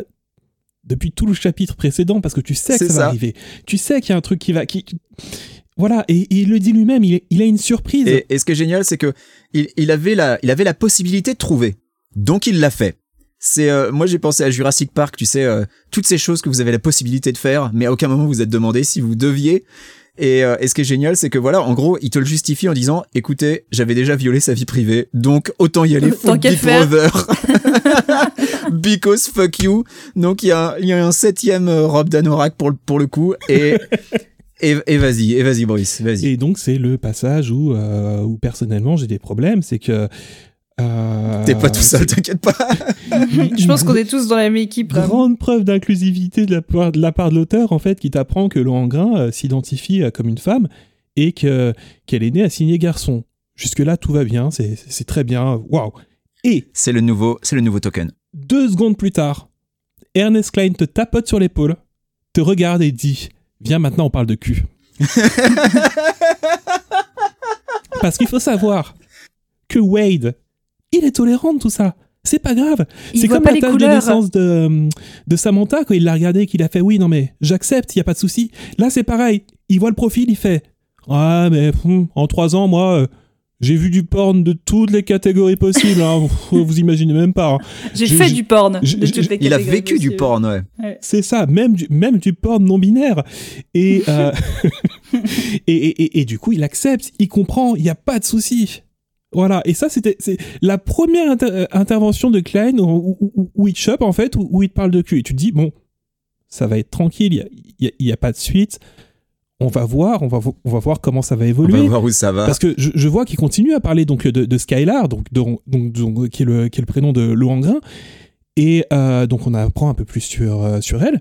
depuis tout le chapitre précédent parce que tu sais que ça, va arriver. Tu sais qu'il y a un truc qui va qui qui- voilà et, et il le dit lui-même, il, il a une surprise. Et, et ce qui est génial, c'est que il, il avait la, il avait la possibilité de trouver. Donc il l'a fait. C'est, euh, moi j'ai pensé à Jurassic Park, tu sais, euh, toutes ces choses que vous avez la possibilité de faire, mais à aucun moment vous êtes demandé si vous deviez. Et, euh, et ce qui est génial, c'est que voilà, en gros, il te le justifie en disant, écoutez, j'avais déjà violé sa vie privée, donc autant y aller full Big faire. Brother. Because fuck you. Donc il y a, il y a un septième euh, robe d'anorak pour le, pour le coup, et, et, et vas-y, et vas-y Brice, vas-y. Et donc c'est le passage où euh, où personnellement j'ai des problèmes, c'est que euh, T'es pas tout seul, t'inquiète pas. Je pense qu'on est tous dans la même équipe. là. Grande preuve d'inclusivité de la part de, la part de l'auteur, en fait, qui t'apprend que Lohengrin euh, s'identifie euh, comme une femme et que qu'elle est née assignée garçon. Jusque-là, tout va bien, c'est c'est très bien, waouh. Et C'est le nouveau, c'est le nouveau token. deux secondes plus tard, Ernest Klein te tapote sur l'épaule, te regarde et dit Viens maintenant, on parle de cul. Parce qu'il faut savoir que Wade, il est tolérant de tout ça. C'est pas grave. C'est comme pas la tâche de naissance de, de Samantha quand il l'a regardé et qu'il a fait oui, non mais j'accepte, il y a pas de souci. Là c'est pareil, il voit le profil, il fait ah mais hum, en trois ans moi euh, j'ai vu du porn de toutes les catégories possibles. hein. vous, vous imaginez même pas. hein. J'ai fait du porn. je- de je- toutes les Il a vécu du porn, ouais. C'est ça, même du, même du porn non binaire. Et, euh, et, et, et- et du coup, il accepte, il comprend, il n'y a pas de souci. Voilà, et ça, c'était c'est la première inter- euh, intervention de Klein où, où, où- où il chope, en fait, où, il te parle de cul. Et tu te dis, bon, ça va être tranquille, il n'y a, y a- il y a pas de suite. On va voir, on va, vo- on va voir comment ça va On évoluer. va voir où ça va. Parce que je, je vois qu'il continue à parler donc de, de Skylar, donc, de- donc, donc, qui, est le, qui est le prénom de Lohengrin, et euh, donc on apprend un peu plus sur, euh, sur elle.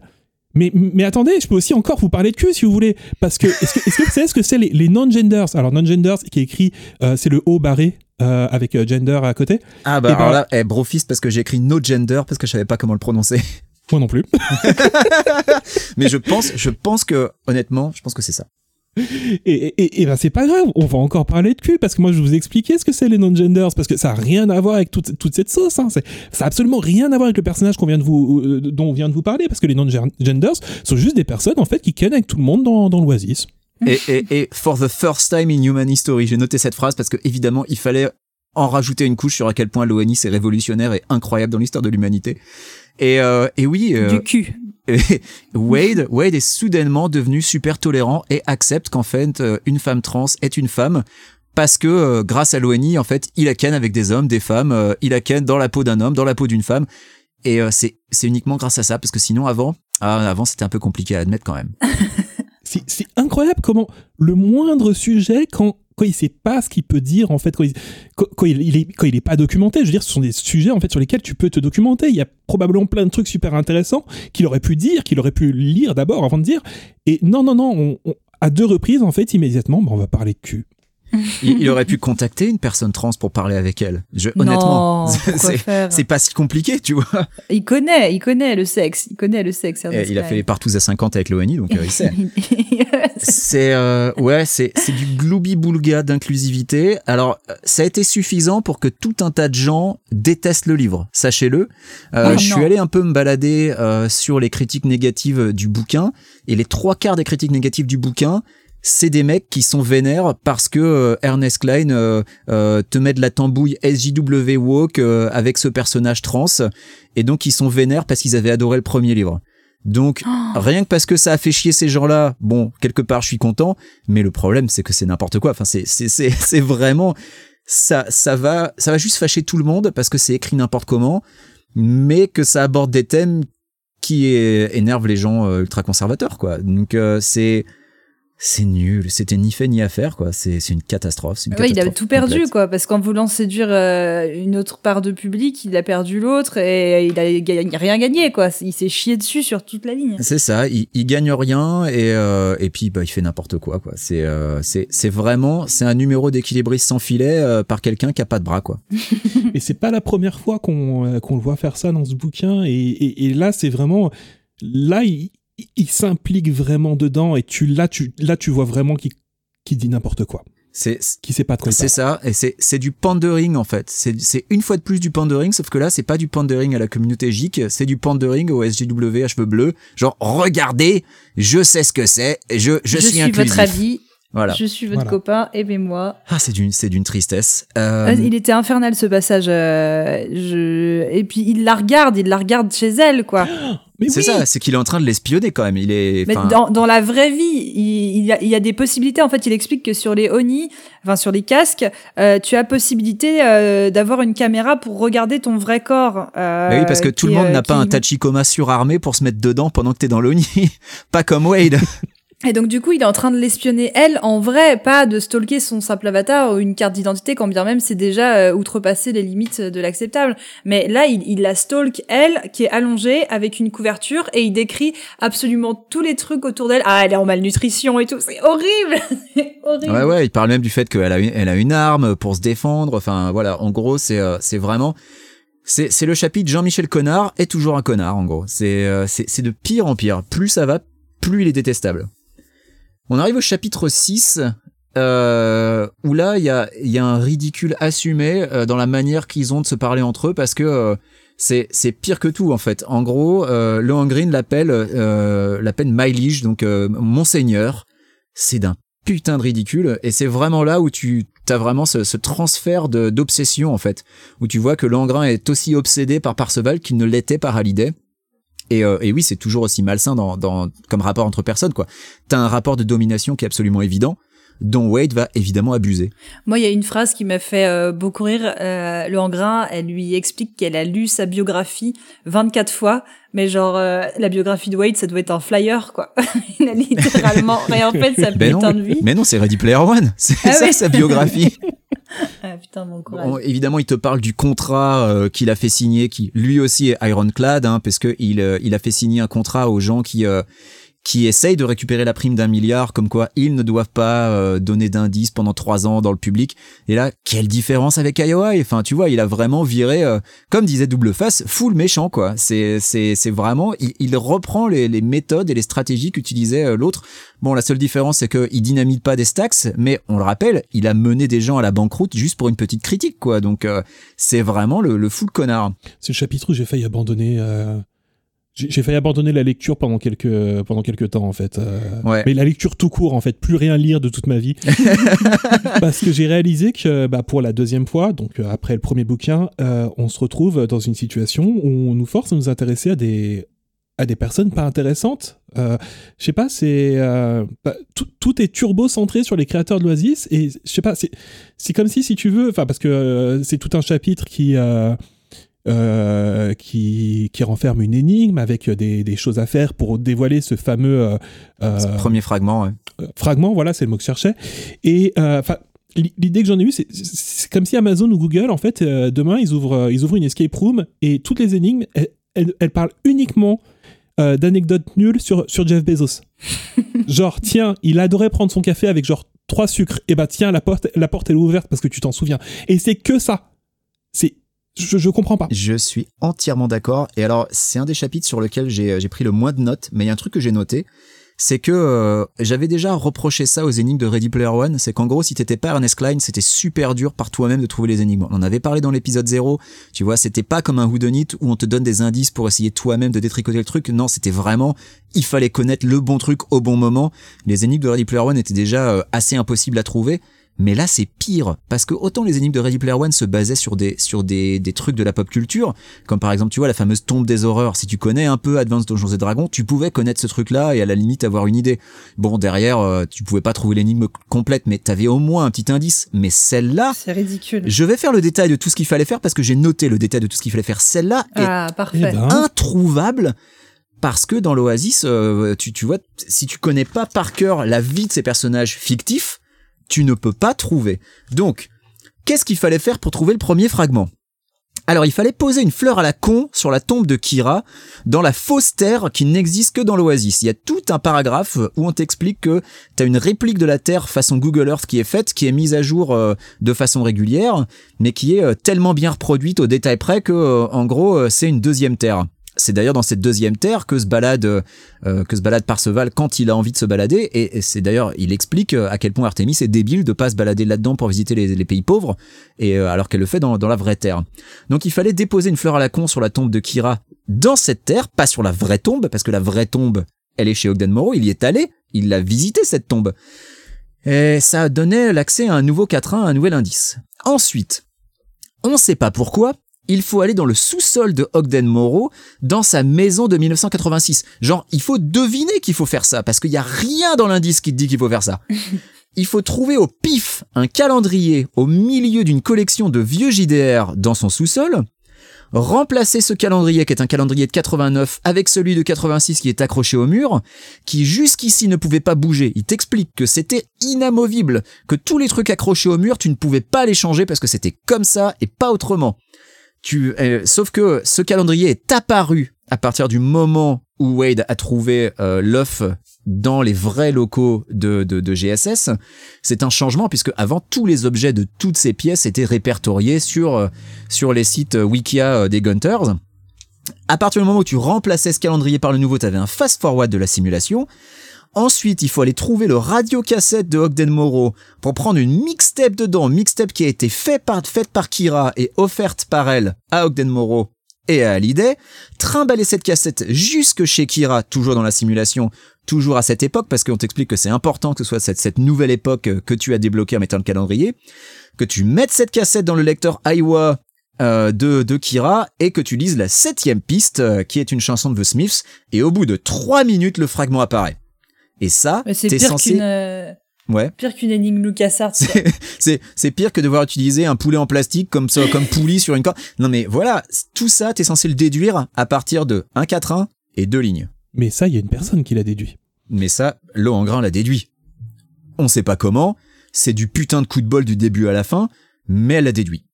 Mais, mais attendez, je peux aussi encore vous parler de cul si vous voulez, parce que est-ce que, est-ce que vous savez ce que c'est les, les non-genders? Alors non-genders qui est écrit, euh, c'est le haut barré euh, avec euh, gender à côté. ah bah ben- alors là, eh, brofist parce que j'ai écrit no gender parce que je savais pas comment le prononcer. Moi non plus. Mais je pense, je pense que honnêtement, je pense que c'est ça. Et, et, et ben c'est pas grave, on va encore parler de cul parce que moi je vais vous expliquer ce que c'est les non-genders parce que ça a rien à voir avec toute, toute cette sauce. Hein. Ça a absolument rien à voir avec le personnage qu'on vient de vous, euh, dont on vient de vous parler parce que les non-genders sont juste des personnes en fait qui connectent tout le monde dans, dans l'oasis. Et, et, et for the first time in human history, j'ai noté cette phrase parce que évidemment, il fallait en rajouter une couche sur à quel point l'ONI est révolutionnaire et incroyable dans l'histoire de l'humanité. Et, euh, et oui, euh, Du cul. Wade, Wade est soudainement devenu super tolérant et accepte qu'en fait euh, une femme trans est une femme parce que euh, grâce à l'ONI en fait il a ken avec des hommes, des femmes, euh, il a ken dans la peau d'un homme, dans la peau d'une femme et c'est uniquement grâce à ça parce que sinon avant ah, avant c'était un peu compliqué à admettre quand même. C'est incroyable comment le moindre sujet, quand, quand il sait pas ce qu'il peut dire, en fait, quand il, quand, est, il est pas documenté, je veux dire, ce sont des sujets, en fait, sur lesquels tu peux te documenter. Il y a probablement plein de trucs super intéressants qu'il aurait pu dire, qu'il aurait pu lire d'abord avant de dire. Et non, non, non, on- à deux reprises, en fait, immédiatement, on va parler de cul. Il, il aurait pu contacter une personne trans pour parler avec elle. Je, honnêtement, c'est pas si compliqué, tu vois. Il connaît, il connaît le sexe. Il connaît le sexe. Et Ernest il a fait les partous à 50 avec l'ONI donc euh, il sait. C'est euh, ouais, c'est du gloubi-boulga d'inclusivité. Alors euh, ça a été suffisant pour que tout un tas de gens détestent le livre, sachez-le. Euh, Oh je suis allé un peu me balader sur les critiques négatives du bouquin et les trois quarts des critiques négatives du bouquin c'est des mecs qui sont vénères parce que euh, Ernest Klein euh, euh, te met de la tambouille SJW woke euh, avec ce personnage trans et donc ils sont vénères parce qu'ils avaient adoré le premier livre. Donc rien que parce que ça a fait chier ces gens-là, bon, quelque part je suis content, mais le problème c'est que c'est n'importe quoi. Enfin c'est c'est c'est vraiment ça ça va ça va juste fâcher tout le monde parce que c'est écrit n'importe comment, mais que ça aborde des thèmes qui é- énerve les gens ultra conservateurs, quoi. Donc euh, c'est c'est nul, c'était ni fait ni à faire, quoi. C'est c'est une catastrophe. une Ouais, il a tout perdu, complète. quoi, parce qu'en voulant séduire euh, une autre part de public, il a perdu l'autre et il a rien gagné, quoi. Il s'est chié dessus sur toute la ligne. C'est ça, il, il gagne rien et euh, et puis bah il fait n'importe quoi quoi. C'est euh, c'est c'est vraiment c'est un numéro d'équilibriste sans filet euh, par quelqu'un qui a pas de bras quoi. Et c'est pas la première fois qu'on euh, qu'on le voit faire ça dans ce bouquin. Et, et, et là, c'est vraiment. Là, il, il s'implique vraiment dedans. Et tu, là, tu, là, tu vois vraiment qu'il qu'il dit n'importe quoi. C'est Qu'il sait pas de quoi il c'est ça et c'est c'est du pandering en fait. C'est c'est une fois de plus du pandering sauf que là c'est pas du pandering à la communauté geek, c'est du pandering au SJW à cheveux bleus. Genre regardez, je sais ce que c'est, je je, suis, suis inclusif. votre avis, Voilà. je suis votre Voilà. copain, aimez-moi. Ah c'est d'une c'est d'une tristesse. Euh, Ah, Il était infernal ce passage. euh, je... Et puis il la regarde, il la regarde chez elle, quoi. Mais c'est oui, ça, c'est qu'il est en train de l'espionner quand même. Il est Mais dans, dans la vraie vie, il, il y a, il y a des possibilités. En fait, il explique que sur les Oni, enfin sur les casques, euh, tu as possibilité euh, d'avoir une caméra pour regarder ton vrai corps. euh, Mais oui, parce que tout qui, le monde euh, n'a pas un tachikoma surarmé pour se mettre dedans pendant que t'es dans l'ONI. pas comme Wade. Et donc du coup, il est en train de l'espionner elle en vrai, pas de stalker son simple avatar ou une carte d'identité, quand bien même c'est déjà euh, outrepassé les limites de l'acceptable. Mais là, il, la stalk elle, qui est allongée avec une couverture, et il décrit absolument tous les trucs autour d'elle. Ah, elle est en malnutrition et tout, c'est horrible, horrible. Ouais, ouais, il parle même du fait qu'elle a, une- elle a une arme pour se défendre. Enfin, voilà, en gros, c'est euh, c'est vraiment... C'est le chapitre Jean-Michel Connard est toujours un connard, en gros. Euh, c'est c'est de pire en pire. Plus ça va, plus il est détestable. On arrive au chapitre 6, euh, où là, il y a, y a un ridicule assumé euh, dans la manière qu'ils ont de se parler entre eux, parce que euh, c'est pire que tout, en fait. En gros, euh, Lohan Green l'appelle euh, l'appelle Mylige, donc euh, Monseigneur. C'est d'un putain de ridicule, et c'est vraiment là où tu as vraiment ce, ce transfert de- d'obsession, en fait, où tu vois que Langrin est aussi obsédé par Parseval qu'il ne l'était par Hallyday. Et, euh, et oui, c'est toujours aussi malsain dans, dans, comme rapport entre personnes, quoi. T'as un rapport de domination qui est absolument évident, dont Wade va évidemment abuser. Moi, il y a une phrase qui m'a fait euh, beaucoup rire. Euh, le elle lui explique qu'elle a lu sa biographie 24 fois, mais genre euh, la biographie de Wade, ça doit être un flyer, quoi. il a littéralement rien fait de sa Ben putain non, de vie. mais non, c'est Ready Player One. C'est Ah ça sa biographie. Ah évidemment, il te parle du contrat euh, qu'il a fait signer, qui lui aussi est ironclad, hein, parce que il, euh, a fait signer un contrat aux gens qui euh, qui essayent de récupérer la prime d'un milliard, comme quoi ils ne doivent pas euh, donner d'indices pendant trois ans dans le public. Et là, quelle différence avec Iowa? Enfin, tu vois, il a vraiment viré, euh, comme disait Double Face, full méchant, quoi. C'est c'est c'est vraiment, il, il reprend les, les méthodes et les stratégies qu'utilisait euh, l'autre. Bon, la seule différence, c'est qu'il dynamite pas des stacks, mais on le rappelle, il a mené des gens à la banqueroute juste pour une petite critique, quoi. Donc, euh, c'est vraiment le, le full connard. C'est le chapitre où j'ai failli abandonner. J'ai failli abandonner la lecture pendant quelques, pendant quelques temps, en fait. euh, Ouais. Mais la lecture tout court, en fait. Plus rien lire de toute ma vie. Parce que j'ai réalisé que bah, pour la deuxième fois, donc euh, après le premier bouquin, euh, on se retrouve dans une situation où on nous force à nous intéresser à des, à des personnes pas intéressantes. Euh, je sais pas, c'est euh, bah, tout, tout est turbo centré sur les créateurs de l'Oasis et je sais pas, c'est c'est comme si si tu veux, enfin parce que c'est tout un chapitre qui euh, euh, qui, qui renferme une énigme avec des, des choses à faire pour dévoiler ce fameux euh, euh, Ce premier fragment, ouais. euh, fragment, voilà, c'est le mot que je cherchais. Et euh, l'idée que j'en ai eue, c'est- comme si Amazon ou Google, en fait, euh, demain, ils ouvrent, euh, ils ouvrent une escape room et toutes les énigmes, elles, elles- elles parlent uniquement euh, d'anecdotes nulles sur, sur Jeff Bezos. genre, tiens, il adorait prendre son café avec genre trois sucres. Et bah, tiens, la porte, la porte elle est ouverte parce que tu t'en souviens. Et c'est que ça. C'est, je, comprends pas. Je suis entièrement d'accord. Et alors, c'est un des chapitres sur lequel j'ai j'ai pris le moins de notes, mais il y a un truc que j'ai noté, c'est que euh, j'avais déjà reproché ça aux énigmes de Ready Player One, c'est qu'en gros, si t'étais pas Ernest Klein, c'était super dur par toi-même de trouver les énigmes. On en avait parlé dans l'épisode 0, tu vois, c'était pas comme un whodunit où on te donne des indices pour essayer toi-même de détricoter le truc. Non, c'était vraiment, il fallait connaître le bon truc au bon moment. Les énigmes de Ready Player One étaient déjà euh, assez impossibles à trouver. Mais là, c'est pire, parce que autant les énigmes de Ready Player One se basaient sur des sur des, des trucs de la pop culture, comme par exemple, tu vois, la fameuse tombe des horreurs. Si tu connais un peu Advanced Dungeons et Dragons, tu pouvais connaître ce truc-là et à la limite avoir une idée. Bon, derrière, euh, tu pouvais pas trouver l'énigme complète, mais t'avais au moins un petit indice. Mais celle-là, C'est ridicule. je vais faire le détail de tout ce qu'il fallait faire parce que j'ai noté le détail de tout ce qu'il fallait faire. Celle-là est Ah, Eh parfait. ben, introuvable parce que dans l'Oasis, euh, tu, tu vois, si tu connais pas par cœur la vie de ces personnages fictifs, tu ne peux pas trouver. Donc, qu'est-ce qu'il fallait faire pour trouver le premier fragment? Alors il fallait poser une fleur à la con sur la tombe de Kira dans la fausse terre qui n'existe que dans l'Oasis. Il y a tout un paragraphe où on t'explique que tu as une réplique de la terre façon Google Earth qui est faite, qui est mise à jour euh, de façon régulière, mais qui est euh, tellement bien reproduite au détail près que euh, en gros c'est une deuxième terre. C'est d'ailleurs dans cette deuxième terre que se balade euh, que se balade Parseval quand il a envie de se balader et, c'est d'ailleurs il explique euh, à quel point Artemis est débile de pas se balader là-dedans pour visiter les, pays pauvres et euh, alors qu'elle le fait dans, la vraie terre. Donc il fallait déposer une fleur à la con sur la tombe de Kira dans cette terre, pas sur la vraie tombe parce que la vraie tombe elle est chez Ogden Morrow, il y est allé, il l'a visité cette tombe. Et ça donnait l'accès à un nouveau quatrain, un nouvel indice. Ensuite, on sait pas pourquoi, il faut aller dans le sous-sol de Ogden Morrow, dans sa maison de 1986. Genre, il faut deviner qu'il faut faire ça, parce qu'il y a rien dans l'indice qui te dit qu'il faut faire ça. Il faut trouver au pif un calendrier au milieu d'une collection de vieux JDR dans son sous-sol, remplacer ce calendrier qui est un calendrier de 89 avec celui de 86 qui est accroché au mur, qui jusqu'ici ne pouvait pas bouger. Il t'explique que c'était inamovible, que tous les trucs accrochés au mur, tu ne pouvais pas les changer parce que c'était comme ça et pas autrement. Euh, sauf que ce calendrier est apparu à partir du moment où Wade a trouvé euh, l'œuf dans les vrais locaux de, de, GSS. C'est un changement puisque avant tous les objets de toutes ces pièces étaient répertoriés sur euh, sur les sites Wikia des Gunters. À partir du moment où tu remplaçais ce calendrier par le nouveau, tu avais un fast forward de la simulation. Ensuite, il faut aller trouver le radiocassette de Ogden Morrow pour prendre une mixtape dedans, mixtape qui a été faite par Kira et offerte par elle à Ogden Morrow et à Hallyday, trimballer cette cassette jusque chez Kira, toujours dans la simulation, toujours à cette époque, parce qu'on t'explique que c'est important que ce soit cette, nouvelle époque que tu as débloquée en mettant le calendrier, que tu mettes cette cassette dans le lecteur Iowa euh, de, de Kira et que tu lises la septième piste, euh, qui est une chanson de The Smiths, et au bout de trois minutes, le fragment apparaît. Et ça, c'est censé... qu'une euh, Ouais. pire qu'une énigme LucasArts. C'est- c'est c'est pire que devoir utiliser un poulet en plastique comme ça comme poulie sur une corde. Non mais voilà, tout ça t'es censé le déduire à partir de un quatrain et deux lignes. Mais ça, il y a une personne qui l'a déduit. Mais ça, l'eau en grain l'a déduit. On sait pas comment, c'est du putain de coup de bol du début à la fin, mais elle l'a déduit.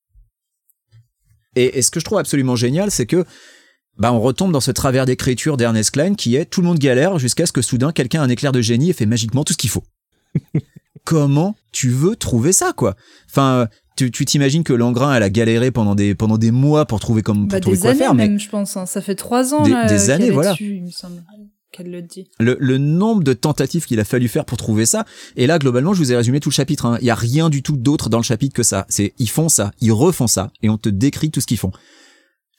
Et, et ce que je trouve absolument génial, c'est que bah on retombe dans ce travers d'écriture d'Ernest Klein qui est tout le monde galère jusqu'à ce que soudain quelqu'un a un éclair de génie et fait magiquement tout ce qu'il faut. Comment tu veux trouver ça quoi? Enfin, tu t'imagines que Langrin elle a galéré pendant des pendant des mois pour trouver comme pour Bah, trouver des quoi années faire, mais même, je pense. hein. Ça fait trois ans Des- là, des années, voilà. dessus, il me semble, qu'elle le dit. le, le nombre de tentatives qu'il a fallu faire pour trouver ça. Et là, globalement, je vous ai résumé tout le chapitre. hein. Il y a rien du tout d'autre dans le chapitre que ça. C'est ils font ça, ils refont ça, et on te décrit tout ce qu'ils font.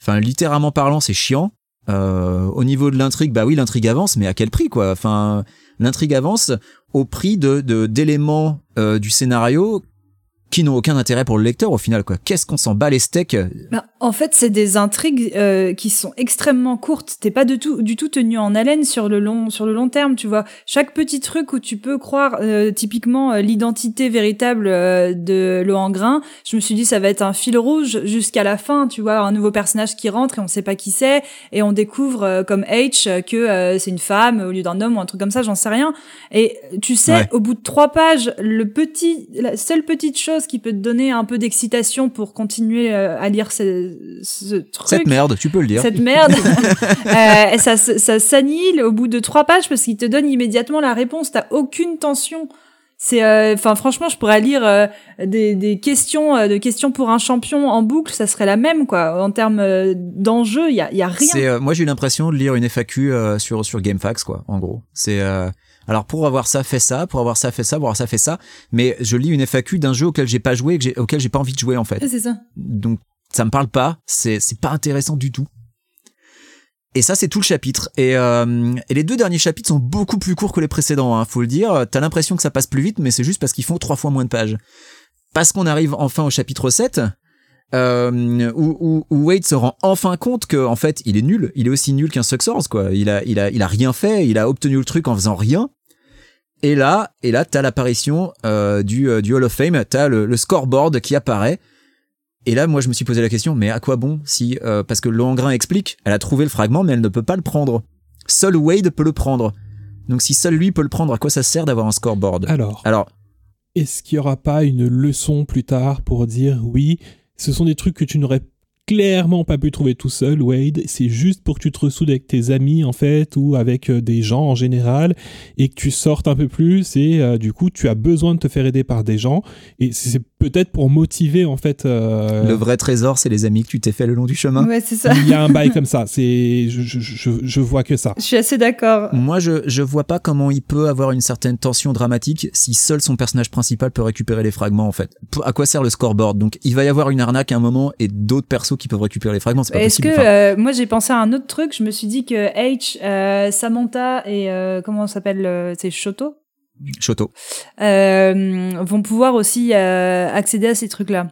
Enfin, littéralement parlant, c'est chiant. Euh, au niveau de l'intrigue, bah oui, l'intrigue avance, mais à quel prix, quoi? Enfin, l'intrigue avance au prix de d'éléments euh, du scénario qui n'ont aucun intérêt pour le lecteur au final, quoi. Qu'est-ce qu'on s'en bat les steaks Bah, en fait, c'est des intrigues euh, qui sont extrêmement courtes. T'es pas du tout, du tout tenu en haleine sur le long, sur le long terme, tu vois. Chaque petit truc où tu peux croire, euh, typiquement euh, l'identité véritable euh, de Lohengrin, je me suis dit ça va être un fil rouge jusqu'à la fin, tu vois, un nouveau personnage qui rentre et on sait pas qui c'est et on découvre euh, comme H euh, que euh, c'est une femme au lieu d'un homme ou un truc comme ça, j'en sais rien. Et tu sais, Ouais. au bout de trois pages, le petit, la seule petite chose qui peut te donner un peu d'excitation pour continuer euh, à lire ce, ce truc. Cette merde, tu peux le dire. Cette merde, euh, ça, ça s'annihile au bout de trois pages parce qu'il te donne immédiatement la réponse. T'as aucune tension. C'est, euh, enfin, franchement, je pourrais lire euh, des, des questions, euh, de questions pour un champion en boucle, ça serait la même, quoi. En termes d'enjeu, il y a, il y a rien. Moi, j'ai eu l'impression de lire une FAQ sur sur GameFAQs, quoi. En gros, c'est alors pour avoir ça fait ça, pour avoir ça fait ça, pour avoir ça fait ça, mais je lis une FAQ d'un jeu auquel j'ai pas joué, et auquel j'ai pas envie de jouer en fait. C'est ça. Donc ça me parle pas, c'est pas intéressant du tout. Et ça, c'est tout le chapitre. Et, euh, et les deux derniers chapitres sont beaucoup plus courts que les précédents, hein, faut le dire. T'as l'impression que ça passe plus vite, mais c'est juste parce qu'ils font trois fois moins de pages. Parce qu'on arrive enfin au chapitre 7, euh, où, où, où Wade se rend enfin compte que en fait il est nul, il est aussi nul qu'un Suxors quoi. Il a, il a, il a rien fait, il a obtenu le truc en faisant rien. Et là, et là, t'as l'apparition euh, du, euh, du Hall of Fame, t'as le, le scoreboard qui apparaît. Et là, moi, je me suis posé la question, mais à quoi bon si euh, parce que Lohengrin explique, elle a trouvé le fragment, mais elle ne peut pas le prendre. seul Wade peut le prendre. Donc si seul lui peut le prendre, à quoi ça sert d'avoir un scoreboard? Alors, Alors, est-ce qu'il y aura pas une leçon plus tard pour dire oui, ce sont des trucs que tu n'aurais clairement pas pu trouver tout seul, Wade. C'est juste pour que tu te ressoudes avec tes amis, en fait, ou avec euh, des gens en général, et que tu sortes un peu plus, et euh, du coup, tu as besoin de te faire aider par des gens. Et c'est peut-être pour motiver, en fait. euh, le vrai trésor, c'est les amis que tu t'es fait le long du chemin. Ouais, c'est ça. Il y a un bail comme ça. C'est, je, je, je, je vois que ça. Je suis assez d'accord. Moi, je, je vois pas comment il peut avoir une certaine tension dramatique si seul son personnage principal peut récupérer les fragments, en fait. À quoi sert le scoreboard? Donc, il va y avoir une arnaque à un moment et d'autres persos qui peuvent récupérer les fragments, c'est pas Est-ce possible. que Enfin, euh, moi j'ai pensé à un autre truc Je me suis dit que H, euh, Samantha et euh, comment ça s'appelle euh, C'est Shoto? Shoto. euh, vont pouvoir aussi euh, accéder à ces trucs-là.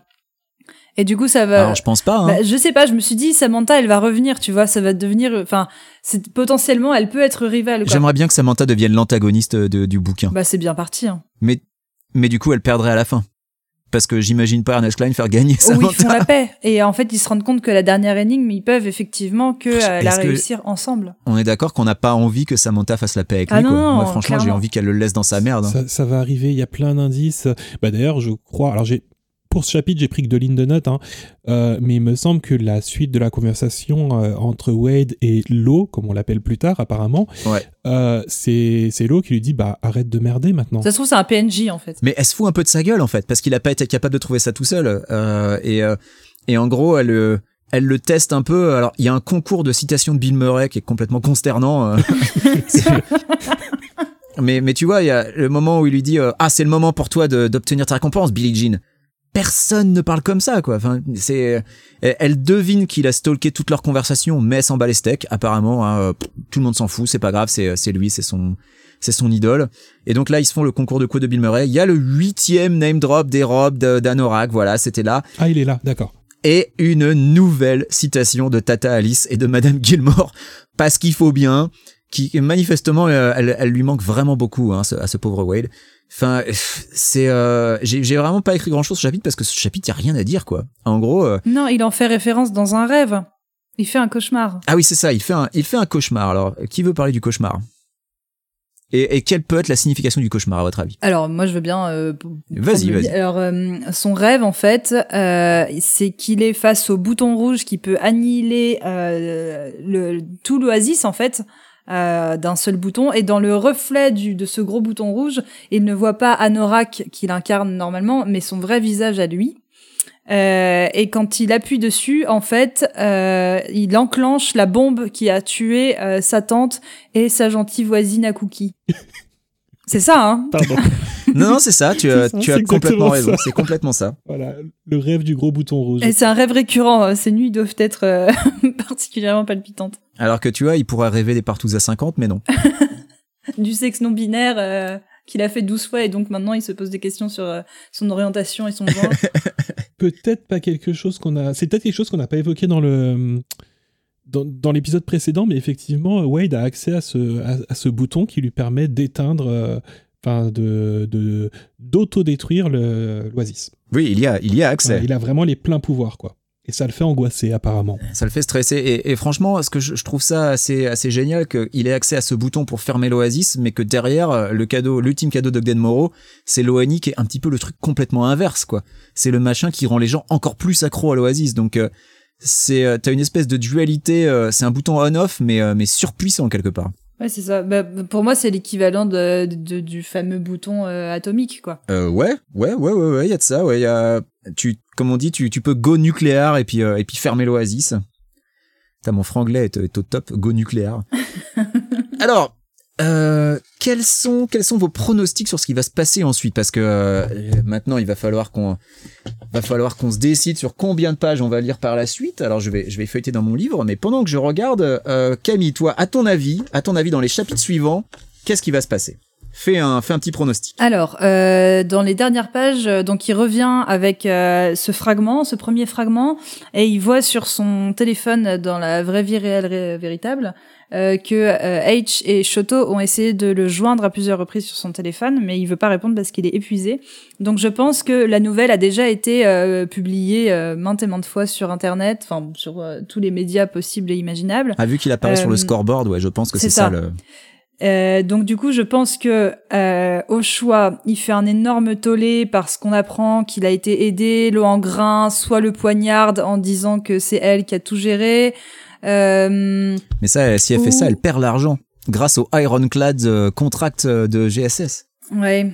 Et du coup, ça va. Alors, je pense pas. Hein. Bah, je sais pas, je me suis dit, Samantha, elle va revenir, tu vois, ça va devenir. Enfin, c'est potentiellement, elle peut être rivale. J'aimerais bien que Samantha devienne l'antagoniste de- du bouquin. Bah, c'est bien parti. Hein. Mais, mais du coup, elle perdrait à la fin. Parce que j'imagine pas Ernest Klein faire gagner Où ils font la paix. Et en fait, ils se rendent compte que la dernière énigme, ils peuvent effectivement que euh, la réussir ensemble. On est d'accord qu'on n'a pas envie que Samantha fasse la paix avec Ah lui. quoi. non, Moi, franchement, j'ai envie qu'elle le laisse dans sa merde. hein. Ça, ça va arriver, il y a plein d'indices. Bah, D'ailleurs, je crois. Alors, j'ai. Pour ce chapitre, j'ai pris que deux lignes de notes, hein. Euh, mais il me semble que la suite de la conversation euh, entre Wade et Lo, comme on l'appelle plus tard apparemment, Ouais. euh, c'est Lo qui lui dit bah arrête de merder maintenant. Ça se trouve, c'est un PNJ, en fait. Mais elle se fout un peu de sa gueule en fait, parce qu'il a pas été capable de trouver ça tout seul. Euh, et, euh, et en gros, elle, euh, elle le teste un peu. Alors, il y a un concours de citations de Bill Murray qui est complètement consternant. euh. Mais, mais tu vois, il y a le moment où il lui dit euh, Ah, c'est le moment pour toi d'obtenir ta récompense, Billie Jean. Personne ne parle comme ça, quoi. Enfin, c'est, elle elle devine qu'il a stalké toute leur conversation, mais elle s'en bat les steaks, apparemment. hein, euh, tout le monde s'en fout, c'est pas grave, c'est, c'est lui, c'est son, c'est son idole. Et donc là, ils se font le concours de coups de Bill Murray. Il y a le huitième name drop des robes d'Anorak, voilà, c'était là. Ah, il est là, d'accord. Et une nouvelle citation de Tata Alice et de Madame Gilmore, parce qu'il faut bien, qui manifestement, euh, elle, elle lui manque vraiment beaucoup hein, à ce pauvre Wade. Enfin, c'est, euh, j'ai vraiment pas écrit grand chose ce chapitre parce que ce chapitre, y a rien à dire, quoi. En gros, euh, Non, il en fait référence dans un rêve. Il fait un cauchemar. ah oui, c'est ça, il fait un, il fait un cauchemar. Alors, qui veut parler du cauchemar? Et, et quelle peut être la signification du cauchemar à votre avis? Alors moi je veux bien. euh, Vas-y, vas-y. Alors euh, son rêve en fait, euh, c'est qu'il est face au bouton rouge qui peut annihiler le, tout l'oasis en fait. Euh, d'un seul bouton et dans le reflet du, de ce gros bouton rouge, il ne voit pas Anorak qu'il incarne normalement, mais son vrai visage à lui. Euh, et quand il appuie dessus, en fait, euh, il enclenche la bombe qui a tué euh, sa tante et sa gentille voisine à Cookie. C'est ça, hein? Pardon. Non, non, c'est ça, tu as, C'est ça, tu c'est as complètement raison, c'est complètement ça. voilà, le rêve du gros bouton rouge. Et c'est un rêve récurrent. euh, Ces nuits doivent être euh, particulièrement palpitantes. Alors que tu vois, il pourrait rêver des partous à 50, mais non. Du sexe non binaire euh, qu'il a fait 12 fois et donc maintenant il se pose des questions sur euh, son orientation et son genre. peut-être pas quelque chose qu'on a. C'est peut-être quelque chose qu'on n'a pas évoqué dans le dans, dans l'épisode précédent, mais effectivement, Wade a accès à ce à, à ce bouton qui lui permet d'éteindre, euh, enfin de de d'autodétruire le l'oasis. Oui, il y a, il y a accès. Il a vraiment les pleins pouvoirs, quoi. Et ça le fait angoisser apparemment. Ça le fait stresser. Et, et franchement, ce que je, je trouve ça assez, assez génial, qu'il ait accès à ce bouton pour fermer l'oasis, mais que derrière, euh, le cadeau, l'ultime cadeau d'Ogden Morrow, c'est l'ONI qui est un petit peu le truc complètement inverse, quoi. C'est le machin qui rend les gens encore plus accros à l'oasis. Donc, euh, c'est, euh, t'as une espèce de dualité, euh, c'est un bouton on-off, mais, euh, mais surpuissant quelque part. Ouais, c'est ça. Bah, pour moi, c'est l'équivalent de, de- du fameux bouton euh, atomique, quoi. Euh, ouais, ouais, ouais, ouais, ouais, il y a de ça, ouais, y a, tu, comme on dit, tu, tu peux go nucléaire et puis, euh, et puis fermer l'oasis. T'as mon franglais est, est au top, go nucléaire. Alors, euh, quels sont, quels sont vos pronostics sur ce qui va se passer ensuite? Parce que, euh, maintenant, il va falloir qu'on, va falloir qu'on se décide sur combien de pages on va lire par la suite. Alors, je vais, je vais feuilleter dans mon livre, mais pendant que je regarde, euh, Camille, toi, à ton avis, à ton avis, dans les chapitres suivants, qu'est-ce qui va se passer? fais un, fais un petit pronostic. Alors, dans les dernières pages, donc il revient avec ce fragment, ce premier fragment, et il voit sur son téléphone, dans la vraie vie réelle ré- véritable, euh, que euh, H et Shoto ont essayé de le joindre à plusieurs reprises sur son téléphone, mais il veut pas répondre parce qu'il est épuisé. Donc je pense que la nouvelle a déjà été euh, publiée euh, maintes et maintes fois sur Internet, enfin sur euh, tous les médias possibles et imaginables. Ah, vu qu'il apparaît sur le scoreboard, ouais, je pense que c'est c'est ça. ça. le... Euh, donc du coup, je pense que euh, au choix, il fait un énorme tollé parce qu'on apprend qu'il a été aidé, l'eau en grain, soit le poignarde en disant que c'est elle qui a tout géré. Euh, Mais ça, si elle fait ça, elle perd l'argent grâce au Ironclad euh, contract euh, de GSS. ouais.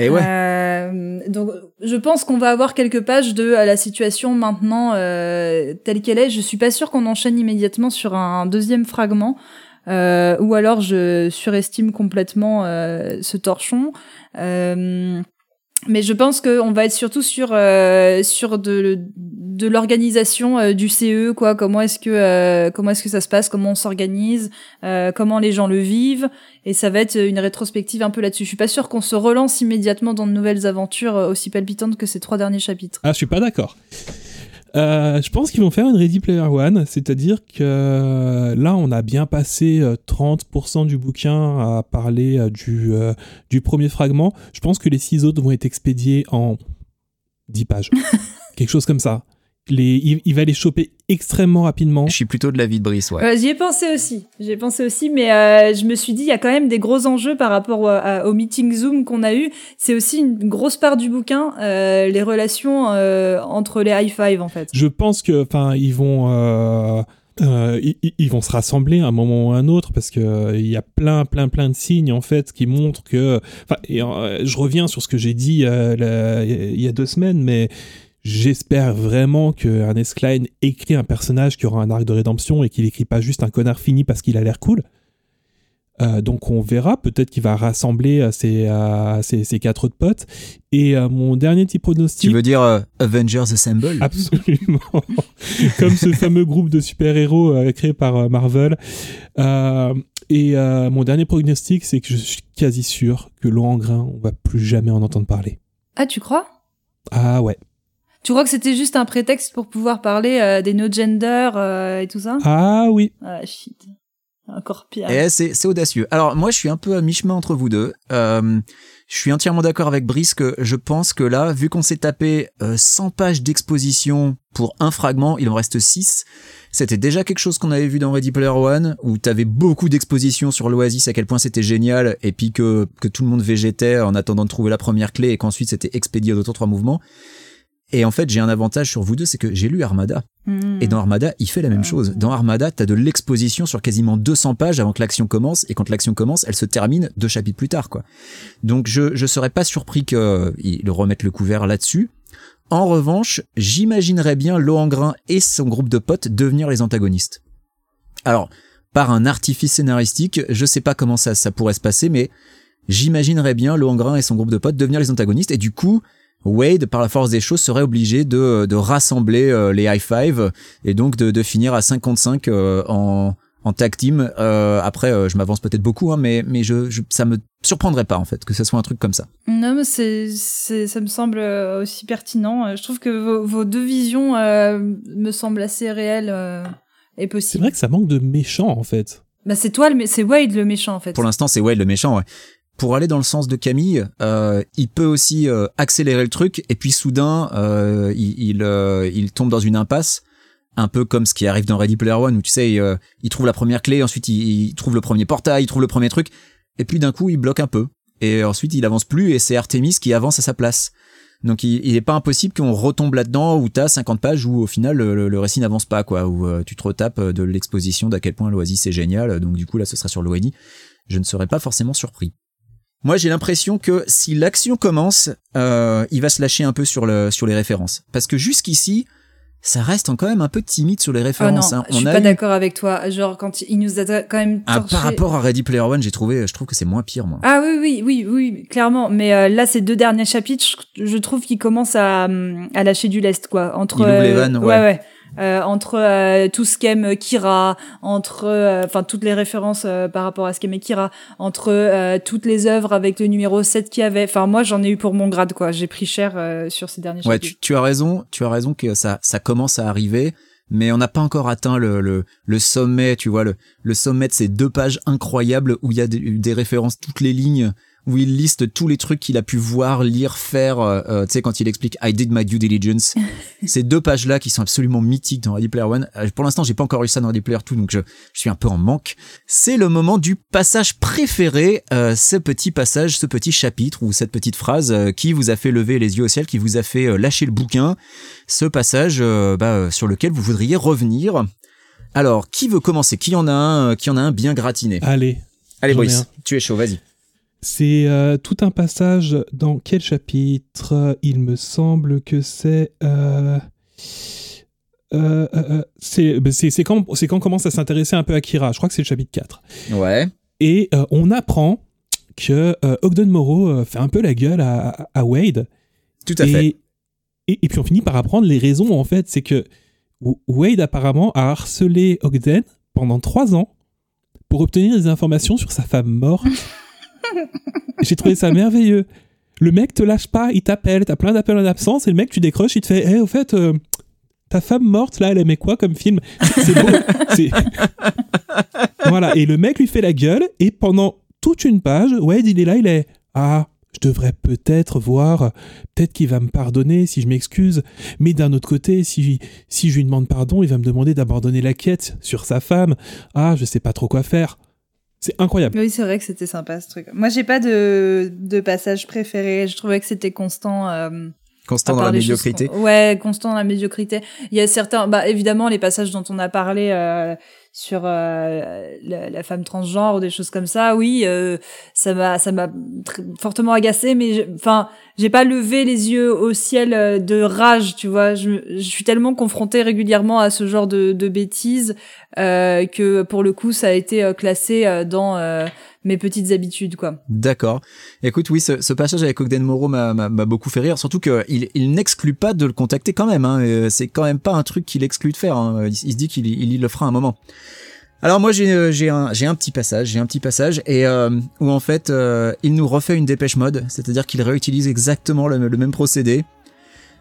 Et ouais. Euh, donc, je pense qu'on va avoir quelques pages de la situation maintenant euh, telle qu'elle est. Je suis pas sûre qu'on enchaîne immédiatement sur un deuxième fragment, euh, ou alors je surestime complètement ce torchon. Euh, mais je pense qu'on va être surtout sur euh, sur de de l'organisation euh, du CE quoi. Comment est-ce que euh, comment est-ce que ça se passe? Comment on s'organise? Euh, Comment les gens le vivent? Et ça va être une rétrospective un peu là-dessus. Je suis pas sûre qu'on se relance immédiatement dans de nouvelles aventures euh, aussi palpitantes que ces trois derniers chapitres. Ah, je suis pas d'accord. Euh, je pense qu'ils vont faire une Ready Player One, c'est-à-dire que euh, là, on a bien passé euh, 30% du bouquin à parler euh, du, euh, du premier fragment. Je pense que les six autres vont être expédiés en 10 pages. Quelque chose comme ça. Les, il, il va les choper extrêmement rapidement. Je suis plutôt de l'avis de Brice, ouais. Euh, J'y ai pensé aussi. J'y ai pensé aussi, mais euh, je me suis dit il y a quand même des gros enjeux par rapport au, à- au meeting Zoom qu'on a eu. C'est aussi une grosse part du bouquin, euh, les relations euh, entre les high five en fait. Je pense que, enfin, ils vont, euh, euh, ils, vont se rassembler à un moment ou à un autre parce que euh, il y a plein, plein, plein de signes en fait qui montrent que, enfin, et, euh, je reviens sur ce que j'ai dit euh, il y a deux semaines, mais j'espère vraiment que Ernest Klein écrit un personnage qui aura un arc de rédemption et qu'il écrit pas juste un connard fini parce qu'il a l'air cool. Euh, donc on verra, peut-être qu'il va rassembler euh, ses, euh, ses, ses quatre autres potes. Et euh, mon dernier petit pronostic... Tu veux dire euh, Avengers Assemble? Absolument. Comme ce fameux groupe de super-héros euh, créé par euh, Marvel. Euh, et euh, mon dernier prognostic, c'est que je suis quasi sûr que Laurent Grain, on va plus jamais en entendre parler. Ah tu crois? Ah ouais. Tu crois que c'était juste un prétexte pour pouvoir parler euh, des no gender euh, et tout ça? Ah oui. Ah shit. Encore pire. Et c'est c'est audacieux. Alors moi, je suis un peu à mi-chemin entre vous deux. Euh, je suis entièrement d'accord avec Brice que je pense que là, vu qu'on s'est tapé euh, 100 pages d'exposition pour un fragment, il en reste 6. C'était déjà quelque chose qu'on avait vu dans Ready Player One, où t'avais beaucoup d'expositions sur l'Oasis, à quel point c'était génial, et puis que, que tout le monde végétait en attendant de trouver la première clé, et qu'ensuite c'était expédié d'autres trois mouvements. Et en fait, j'ai un avantage sur vous deux, c'est que j'ai lu Armada. Hmm. Et dans Armada, il fait la même chose. Dans Armada, t'as de l'exposition sur quasiment 200 pages avant que l'action commence, et quand l'action commence, elle se termine deux chapitres plus tard, quoi. Donc je je serais pas surpris qu'ils remettent le couvert là-dessus. En revanche, j'imaginerais bien Lohengrin et son groupe de potes devenir les antagonistes. Alors, par un artifice scénaristique, je sais pas comment ça ça pourrait se passer, mais j'imaginerais bien Lohengrin et son groupe de potes devenir les antagonistes, et du coup, Wade, par la force des choses, serait obligé de, de rassembler euh, les high five et donc de, de finir à 55 euh, en, en tag team. Euh, après, euh, je m'avance peut-être beaucoup, hein, mais, mais je, je, ça me surprendrait pas en fait que ce soit un truc comme ça. Non, mais c'est, c'est, ça me semble euh, aussi pertinent. Euh, Je trouve que vos, vos deux visions euh, me semblent assez réelles euh, et C'est possibles. vrai que ça manque de méchants, en fait. Bah, c'est toi, le, mé- c'est Wade le méchant en fait. Pour l'instant, c'est Wade le méchant. Ouais. Pour aller dans le sens de Camille, euh, il peut aussi euh, accélérer le truc et puis soudain, euh, il, il, tombe dans une impasse. Un peu comme ce qui arrive dans Ready Player One où tu sais, il, trouve la première clé, ensuite il, il trouve le premier portail, il trouve le premier truc, et puis d'un coup il bloque un peu. Et ensuite il avance plus et c'est Artemis qui avance à sa place. Donc il, il est pas impossible qu'on retombe là-dedans où t'as 50 pages où au final le, récit n'avance pas quoi, où tu te retapes de l'exposition d'à quel point l'Oasis est génial. Donc du coup là ce sera sur l'ONI. Je ne serais pas forcément surpris. Moi, j'ai l'impression que si l'action commence, euh, il va se lâcher un peu sur le sur les références, parce que jusqu'ici, ça reste quand même un peu timide sur les Oh non, références. hein. je suis a pas eu- d'accord avec toi. Genre quand il nous a quand même Ah, par rapport à Ready Player One, j'ai trouvé, je trouve que c'est moins pire, moi. Ah oui, oui, oui, oui, clairement. Mais euh, là, ces deux derniers chapitres, je, je trouve qu'ils commencent à, hum, à lâcher du lest, quoi. Entre, Il ouvre les euh, ouais. ouais. Euh, entre euh, tout ce qu'aime Kira, entre euh, enfin toutes les références euh, par rapport à ce qu'aimait Kira, entre euh, toutes les œuvres avec le numéro 7 qu'il y avait. Enfin moi j'en ai eu pour mon grade quoi. J'ai pris cher euh, sur ces derniers Ouais, tu, tu as raison, tu as raison que ça, ça commence à arriver, mais on n'a pas encore atteint le, le, le sommet, tu vois, le, le sommet de ces deux pages incroyables où il y a des, des références, toutes les lignes, où il liste tous les trucs qu'il a pu voir, lire, faire, euh, euh, tu sais, quand il explique I did my due diligence. Ces deux pages-là qui sont absolument mythiques dans Ready Player One. Euh, Pour l'instant, j'ai pas encore eu ça dans Ready Player 2, donc je, je suis un peu en manque. C'est le moment du passage préféré, euh, ce petit passage, ce petit chapitre ou cette petite phrase euh, qui vous a fait lever les yeux au ciel, qui vous a fait euh, lâcher le bouquin. Ce passage euh, bah, euh, sur lequel vous voudriez revenir. Alors, qui veut commencer? Qui en a un euh, Qui en a un bien gratiné? Allez, Allez, un. tu es chaud, vas-y. C'est euh, tout un passage dans quel chapitre? Il me semble que c'est. euh, euh, euh, euh, c'est quand, quand on commence à s'intéresser un peu à Kira. Je crois que c'est le chapitre 4. Ouais. Et euh, on apprend que Ogden Morrow fait un peu la gueule à, Wade. Tout à fait. Et, et, puis on finit par apprendre les raisons, en fait. C'est que Wade, apparemment, a harcelé Ogden pendant trois ans pour obtenir des informations sur sa femme morte. J'ai trouvé ça merveilleux. Le mec te lâche pas, il t'appelle, t'as plein d'appels en absence, et le mec, tu décroches, il te fait Eh, au fait, euh, ta femme morte, là, elle aimait quoi comme film? C'est beau. c'est- voilà, et le mec lui fait la gueule, et pendant toute une page, Wade, il est là, il est Ah, je devrais peut-être voir, peut-être qu'il va me pardonner si je m'excuse, mais d'un autre côté, si, si je lui demande pardon, il va me demander d'abandonner la quête sur sa femme. Ah, je sais pas trop quoi faire. C'est incroyable. Oui, c'est vrai que c'était sympa ce truc. Moi, j'ai pas de, de passage préféré. Je trouvais que c'était constant. euh, Constant dans la choses médiocrité. Ouais, constant dans la médiocrité. Il y a certains, bah évidemment les passages dont on a parlé euh, sur euh, la, femme transgenre ou des choses comme ça. Oui, euh, ça m'a ça m'a fortement agacé, mais enfin j'ai pas levé les yeux au ciel euh, de rage, tu vois. Je, suis tellement confrontée régulièrement à ce genre de, de bêtises que pour le coup ça a été classé dans mes petites habitudes, quoi. D'accord. Écoute, oui, ce, passage avec Ogden Moreau m'a beaucoup fait rire, surtout qu'il il, n'exclut pas de le contacter quand même. Hein. Euh, C'est quand même pas un truc qu'il exclut de faire. hein. Il, se dit qu'il il, il le fera un moment. Alors moi j'ai euh, j'ai un petit passage j'ai un petit passage euh, où en fait il nous refait une dépêche mode c'est-à-dire qu'il réutilise exactement le, même procédé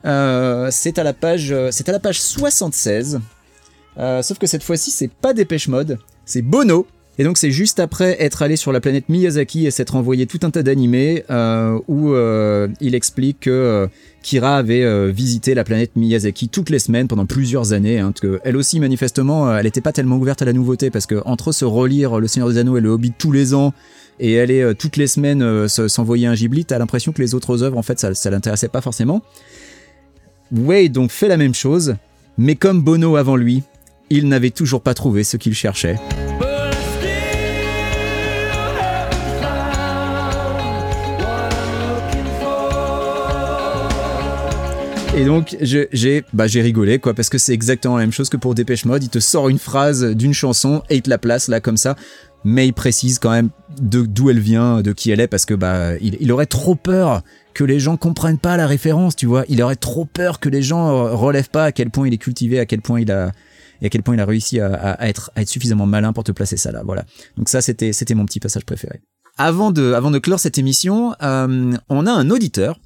c'est à la page c'est à la page 76 Euh, sauf que cette fois-ci c'est pas dépêche mode c'est Bono et donc c'est juste après être allé sur la planète Miyazaki et s'être envoyé tout un tas d'animés euh, où euh, il explique que euh, Kira avait visité la planète Miyazaki toutes les semaines pendant plusieurs années. Hein, que elle aussi manifestement, elle n'était pas tellement ouverte à la nouveauté parce que entre se relire Le Seigneur des Anneaux et Le Hobbit tous les ans et aller toutes les semaines se- s'envoyer un Ghibli, t'as l'impression que les autres œuvres en fait ça, ça l'intéressait pas forcément. Wade donc fait la même chose, mais comme Bono avant lui, il n'avait toujours pas trouvé ce qu'il cherchait. Et donc j'ai bah, rigolé quoi parce que c'est exactement la même chose que pour Dépêche Mode, il te sort une phrase d'une chanson et il te la place là comme ça, mais il précise quand même d'où elle vient, de qui elle est parce que bah il, aurait trop peur que les gens comprennent pas la référence, tu vois, il aurait trop peur que les gens relèvent pas à quel point il est cultivé, à quel point il a et à quel point il a réussi à être à être suffisamment malin pour te placer ça là, voilà. Donc ça c'était c'était mon petit passage préféré. Avant de avant de clore cette émission, euh, on a un auditeur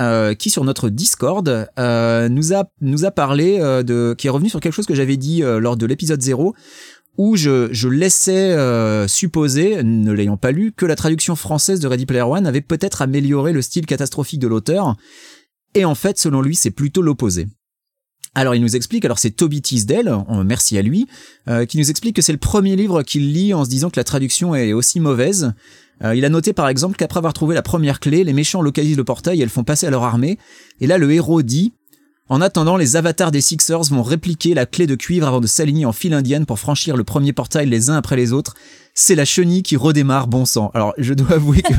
euh, qui sur notre Discord euh, nous a nous a parlé euh, de qui est revenu sur quelque chose que j'avais dit euh, lors de l'épisode 0 où je, je laissais supposer, ne l'ayant pas lu, que la traduction française de Ready Player One avait peut-être amélioré le style catastrophique de l'auteur. Et en fait, selon lui, c'est plutôt l'opposé. Alors il nous explique, alors c'est Toby Teasdale, merci à lui, euh, qui nous explique que c'est le premier livre qu'il lit en se disant que la traduction est aussi mauvaise. Euh, il a noté par exemple qu'après avoir trouvé la première clé, les méchants localisent le portail et elles font passer à leur armée. Et là le héros dit en attendant, les avatars des Sixers vont répliquer la clé de cuivre avant de s'aligner en file indienne pour franchir le premier portail les uns après les autres. C'est la chenille qui redémarre bon sang. Alors, je dois avouer que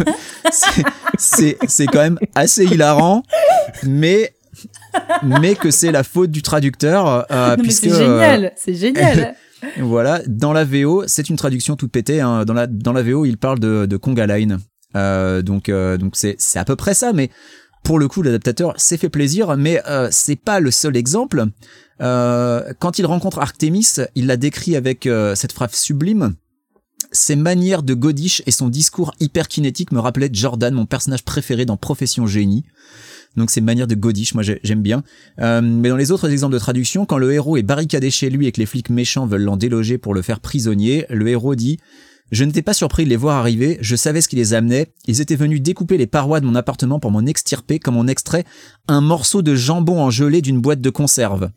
c'est- quand même assez hilarant, mais mais que c'est la faute du traducteur euh, Non, puisque c'est euh, génial, c'est génial. voilà, dans la VO, c'est une traduction toute pétée. Hein. Dans la dans la VO, il parle de, de Conga Line. Euh, donc euh, donc c'est à peu près ça, mais pour le coup, l'adaptateur s'est fait plaisir, mais euh, c'est pas le seul exemple. Euh, quand il rencontre Artemis, il la décrit avec euh, cette phrase sublime. Ses manières de godiche et son discours hyper kinétique me rappelaient Jordan, mon personnage préféré dans Profession Génie. Donc ces manières de godiche, moi j'ai- j'aime bien. Euh, mais dans les autres exemples de traduction, quand le héros est barricadé chez lui et que les flics méchants veulent l'en déloger pour le faire prisonnier, le héros dit je n'étais pas surpris de les voir arriver, je savais ce qui les amenait, ils étaient venus découper les parois de mon appartement pour m'en extirper comme on extrait un morceau de jambon en gelée d'une boîte de conserve.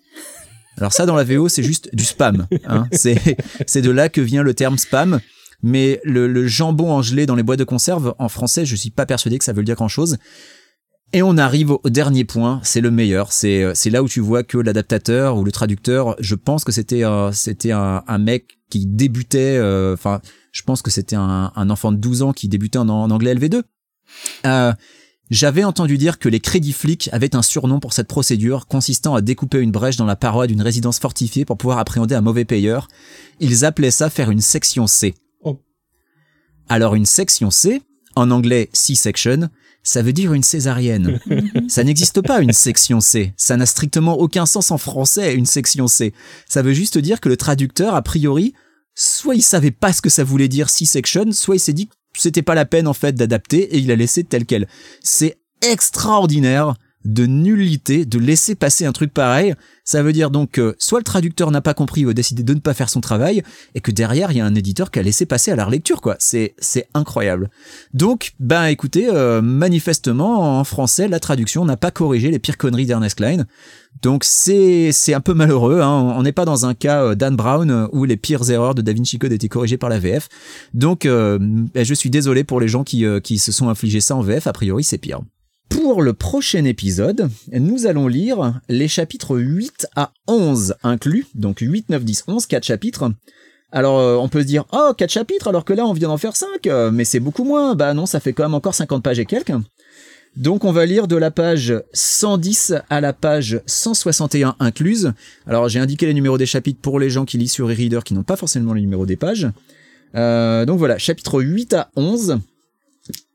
Alors ça dans la VO c'est juste du spam, hein. c'est de là que vient le terme spam, mais le, le jambon en gelée dans les boîtes de conserve en français je suis pas persuadé que ça veut dire grand chose. Et on arrive au dernier point, c'est le meilleur. C'est euh, là où tu vois que l'adaptateur ou le traducteur, je pense que c'était c'était un, un mec qui débutait. euh, Enfin, je pense que c'était un, un enfant de 12 ans qui débutait en, en anglais LV2. Euh, J'avais entendu dire que les crédits flics avaient un surnom pour cette procédure consistant à découper une brèche dans la paroi d'une résidence fortifiée pour pouvoir appréhender un mauvais payeur. Ils appelaient ça faire une section C. Oh. Alors une section C, en anglais C-section, ça veut dire une césarienne. ça n'existe pas une section C. Ça n'a strictement aucun sens en français, une section C. Ça veut juste dire que le traducteur, a priori, soit il savait pas ce que ça voulait dire C-section, soit il s'est dit que c'était pas la peine en fait d'adapter et il a laissé tel quel. C'est extraordinaire de nullité de laisser passer un truc pareil. Ça veut dire donc que soit le traducteur n'a pas compris ou a décidé de ne pas faire son travail et que derrière il y a un éditeur qui a laissé passer à la relecture quoi. C'est c'est incroyable. Donc ben écoutez euh, manifestement en français la traduction n'a pas corrigé les pires conneries d'Ernest Klein. Donc c'est c'est un peu malheureux. Hein. On n'est pas dans un cas euh, Dan Brown euh, où les pires erreurs de Da Vinci Code étaient corrigées par la VF. Donc euh, ben, je suis désolé pour les gens qui euh, qui se sont infligés ça en VF. A priori c'est pire. Pour le prochain épisode, nous allons lire les chapitres 8 à 11 inclus, donc 8, 9, 10, 11, 4 chapitres. Alors euh, on peut se dire, oh, 4 chapitres alors que là on vient d'en faire 5, euh, mais c'est beaucoup moins. Bah non, ça fait quand même encore 50 pages et quelques. Donc on va lire de la page 110 à la page 161 incluse. Alors j'ai indiqué les numéros des chapitres pour les gens qui lisent sur e-reader qui n'ont pas forcément les numéros des pages. Euh, donc voilà, chapitre 8 à 11.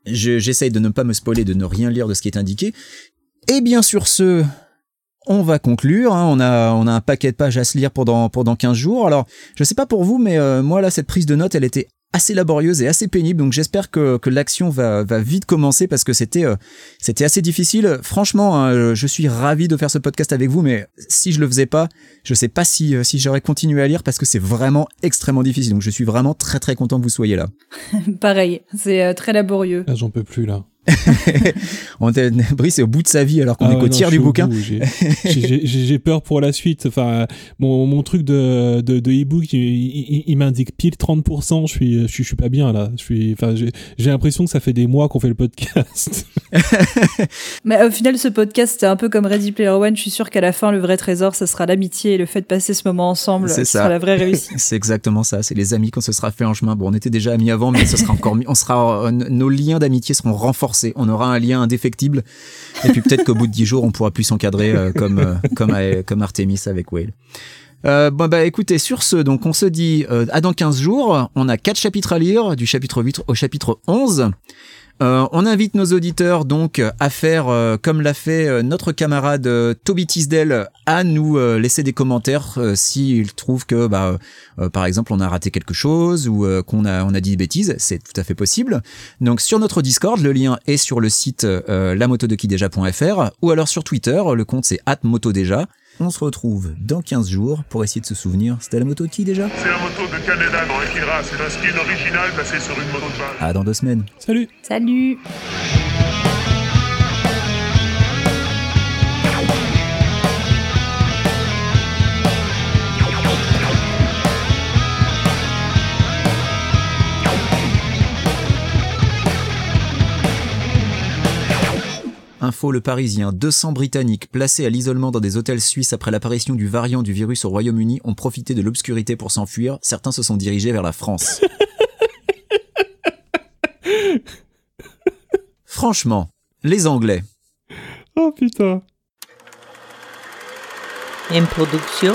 Je- J'essaye de ne pas me spoiler, de ne rien lire de ce qui est indiqué. Et bien sur ce, on va conclure. hein. On, a, on a un paquet de pages à se lire pendant, pendant 15 jours. Alors, je sais pas pour vous, mais euh, moi là, cette prise de notes, elle était assez laborieuse et assez pénible. Donc j'espère que, que l'action va, va vite commencer parce que c'était euh, c'était assez difficile. Franchement, hein, je suis ravi de faire ce podcast avec vous, mais si je le faisais pas, je sais pas si, euh, si j'aurais continué à lire parce que c'est vraiment extrêmement difficile. Donc je suis vraiment très très content que vous soyez là. Pareil, c'est euh, très laborieux. Ah, j'en peux plus là. On était- Brice est au bout de sa vie alors qu'on Ah est ouais, qu'au tiers du bouquin. j'ai- peur pour la suite. Enfin, mon, mon truc de, de, de e-book, il, il- il m'indique pile 30%. Je suis, je suis, je suis pas bien là. Je suis, enfin, j'ai l'impression que ça fait des mois qu'on fait le podcast. Mais au final, ce podcast, c'est un peu comme Ready Player One. Je suis sûr qu'à la fin, le vrai trésor, ça sera l'amitié et le fait de passer ce moment ensemble. C'est ça. sera la vraie réussite. C'est exactement ça. C'est les amis qu'on se sera fait en chemin. Bon, on était déjà amis avant, mais ce sera encore mieux. On sera, euh, nos liens d'amitié seront renforcés. On aura un lien indéfectible. Et puis peut-être qu'au bout de dix jours, on pourra plus s'encadrer euh, comme euh, euh, comme Artemis avec Whale. Bon bah écoutez, sur ce, donc on se dit euh, à dans 15 jours. On a quatre chapitres à lire, du chapitre 8 au chapitre 11. Euh, on invite nos auditeurs donc à faire euh, comme l'a fait euh, notre camarade euh, Toby Tisdale, à nous euh, laisser des commentaires euh, s'ils trouvent que bah par exemple on a raté quelque chose ou qu'on a on a dit des bêtises, c'est tout à fait possible. Donc sur notre Discord, le lien est sur le site lamotodequideja.fr ou alors sur Twitter, le compte c'est @motodeja. On se retrouve dans 15 jours pour essayer de se souvenir. C'était la moto de qui déjà? C'est la moto de Canada dans Akira. C'est un skin original placé sur une moto de base. Ah dans deux semaines. Salut. Salut Info Le Parisien, 200 Britanniques placés à l'isolement dans des hôtels suisses après l'apparition du variant du virus au Royaume-Uni ont profité de l'obscurité pour s'enfuir. Certains se sont dirigés vers la France. Franchement, les Anglais. Oh putain. Une production.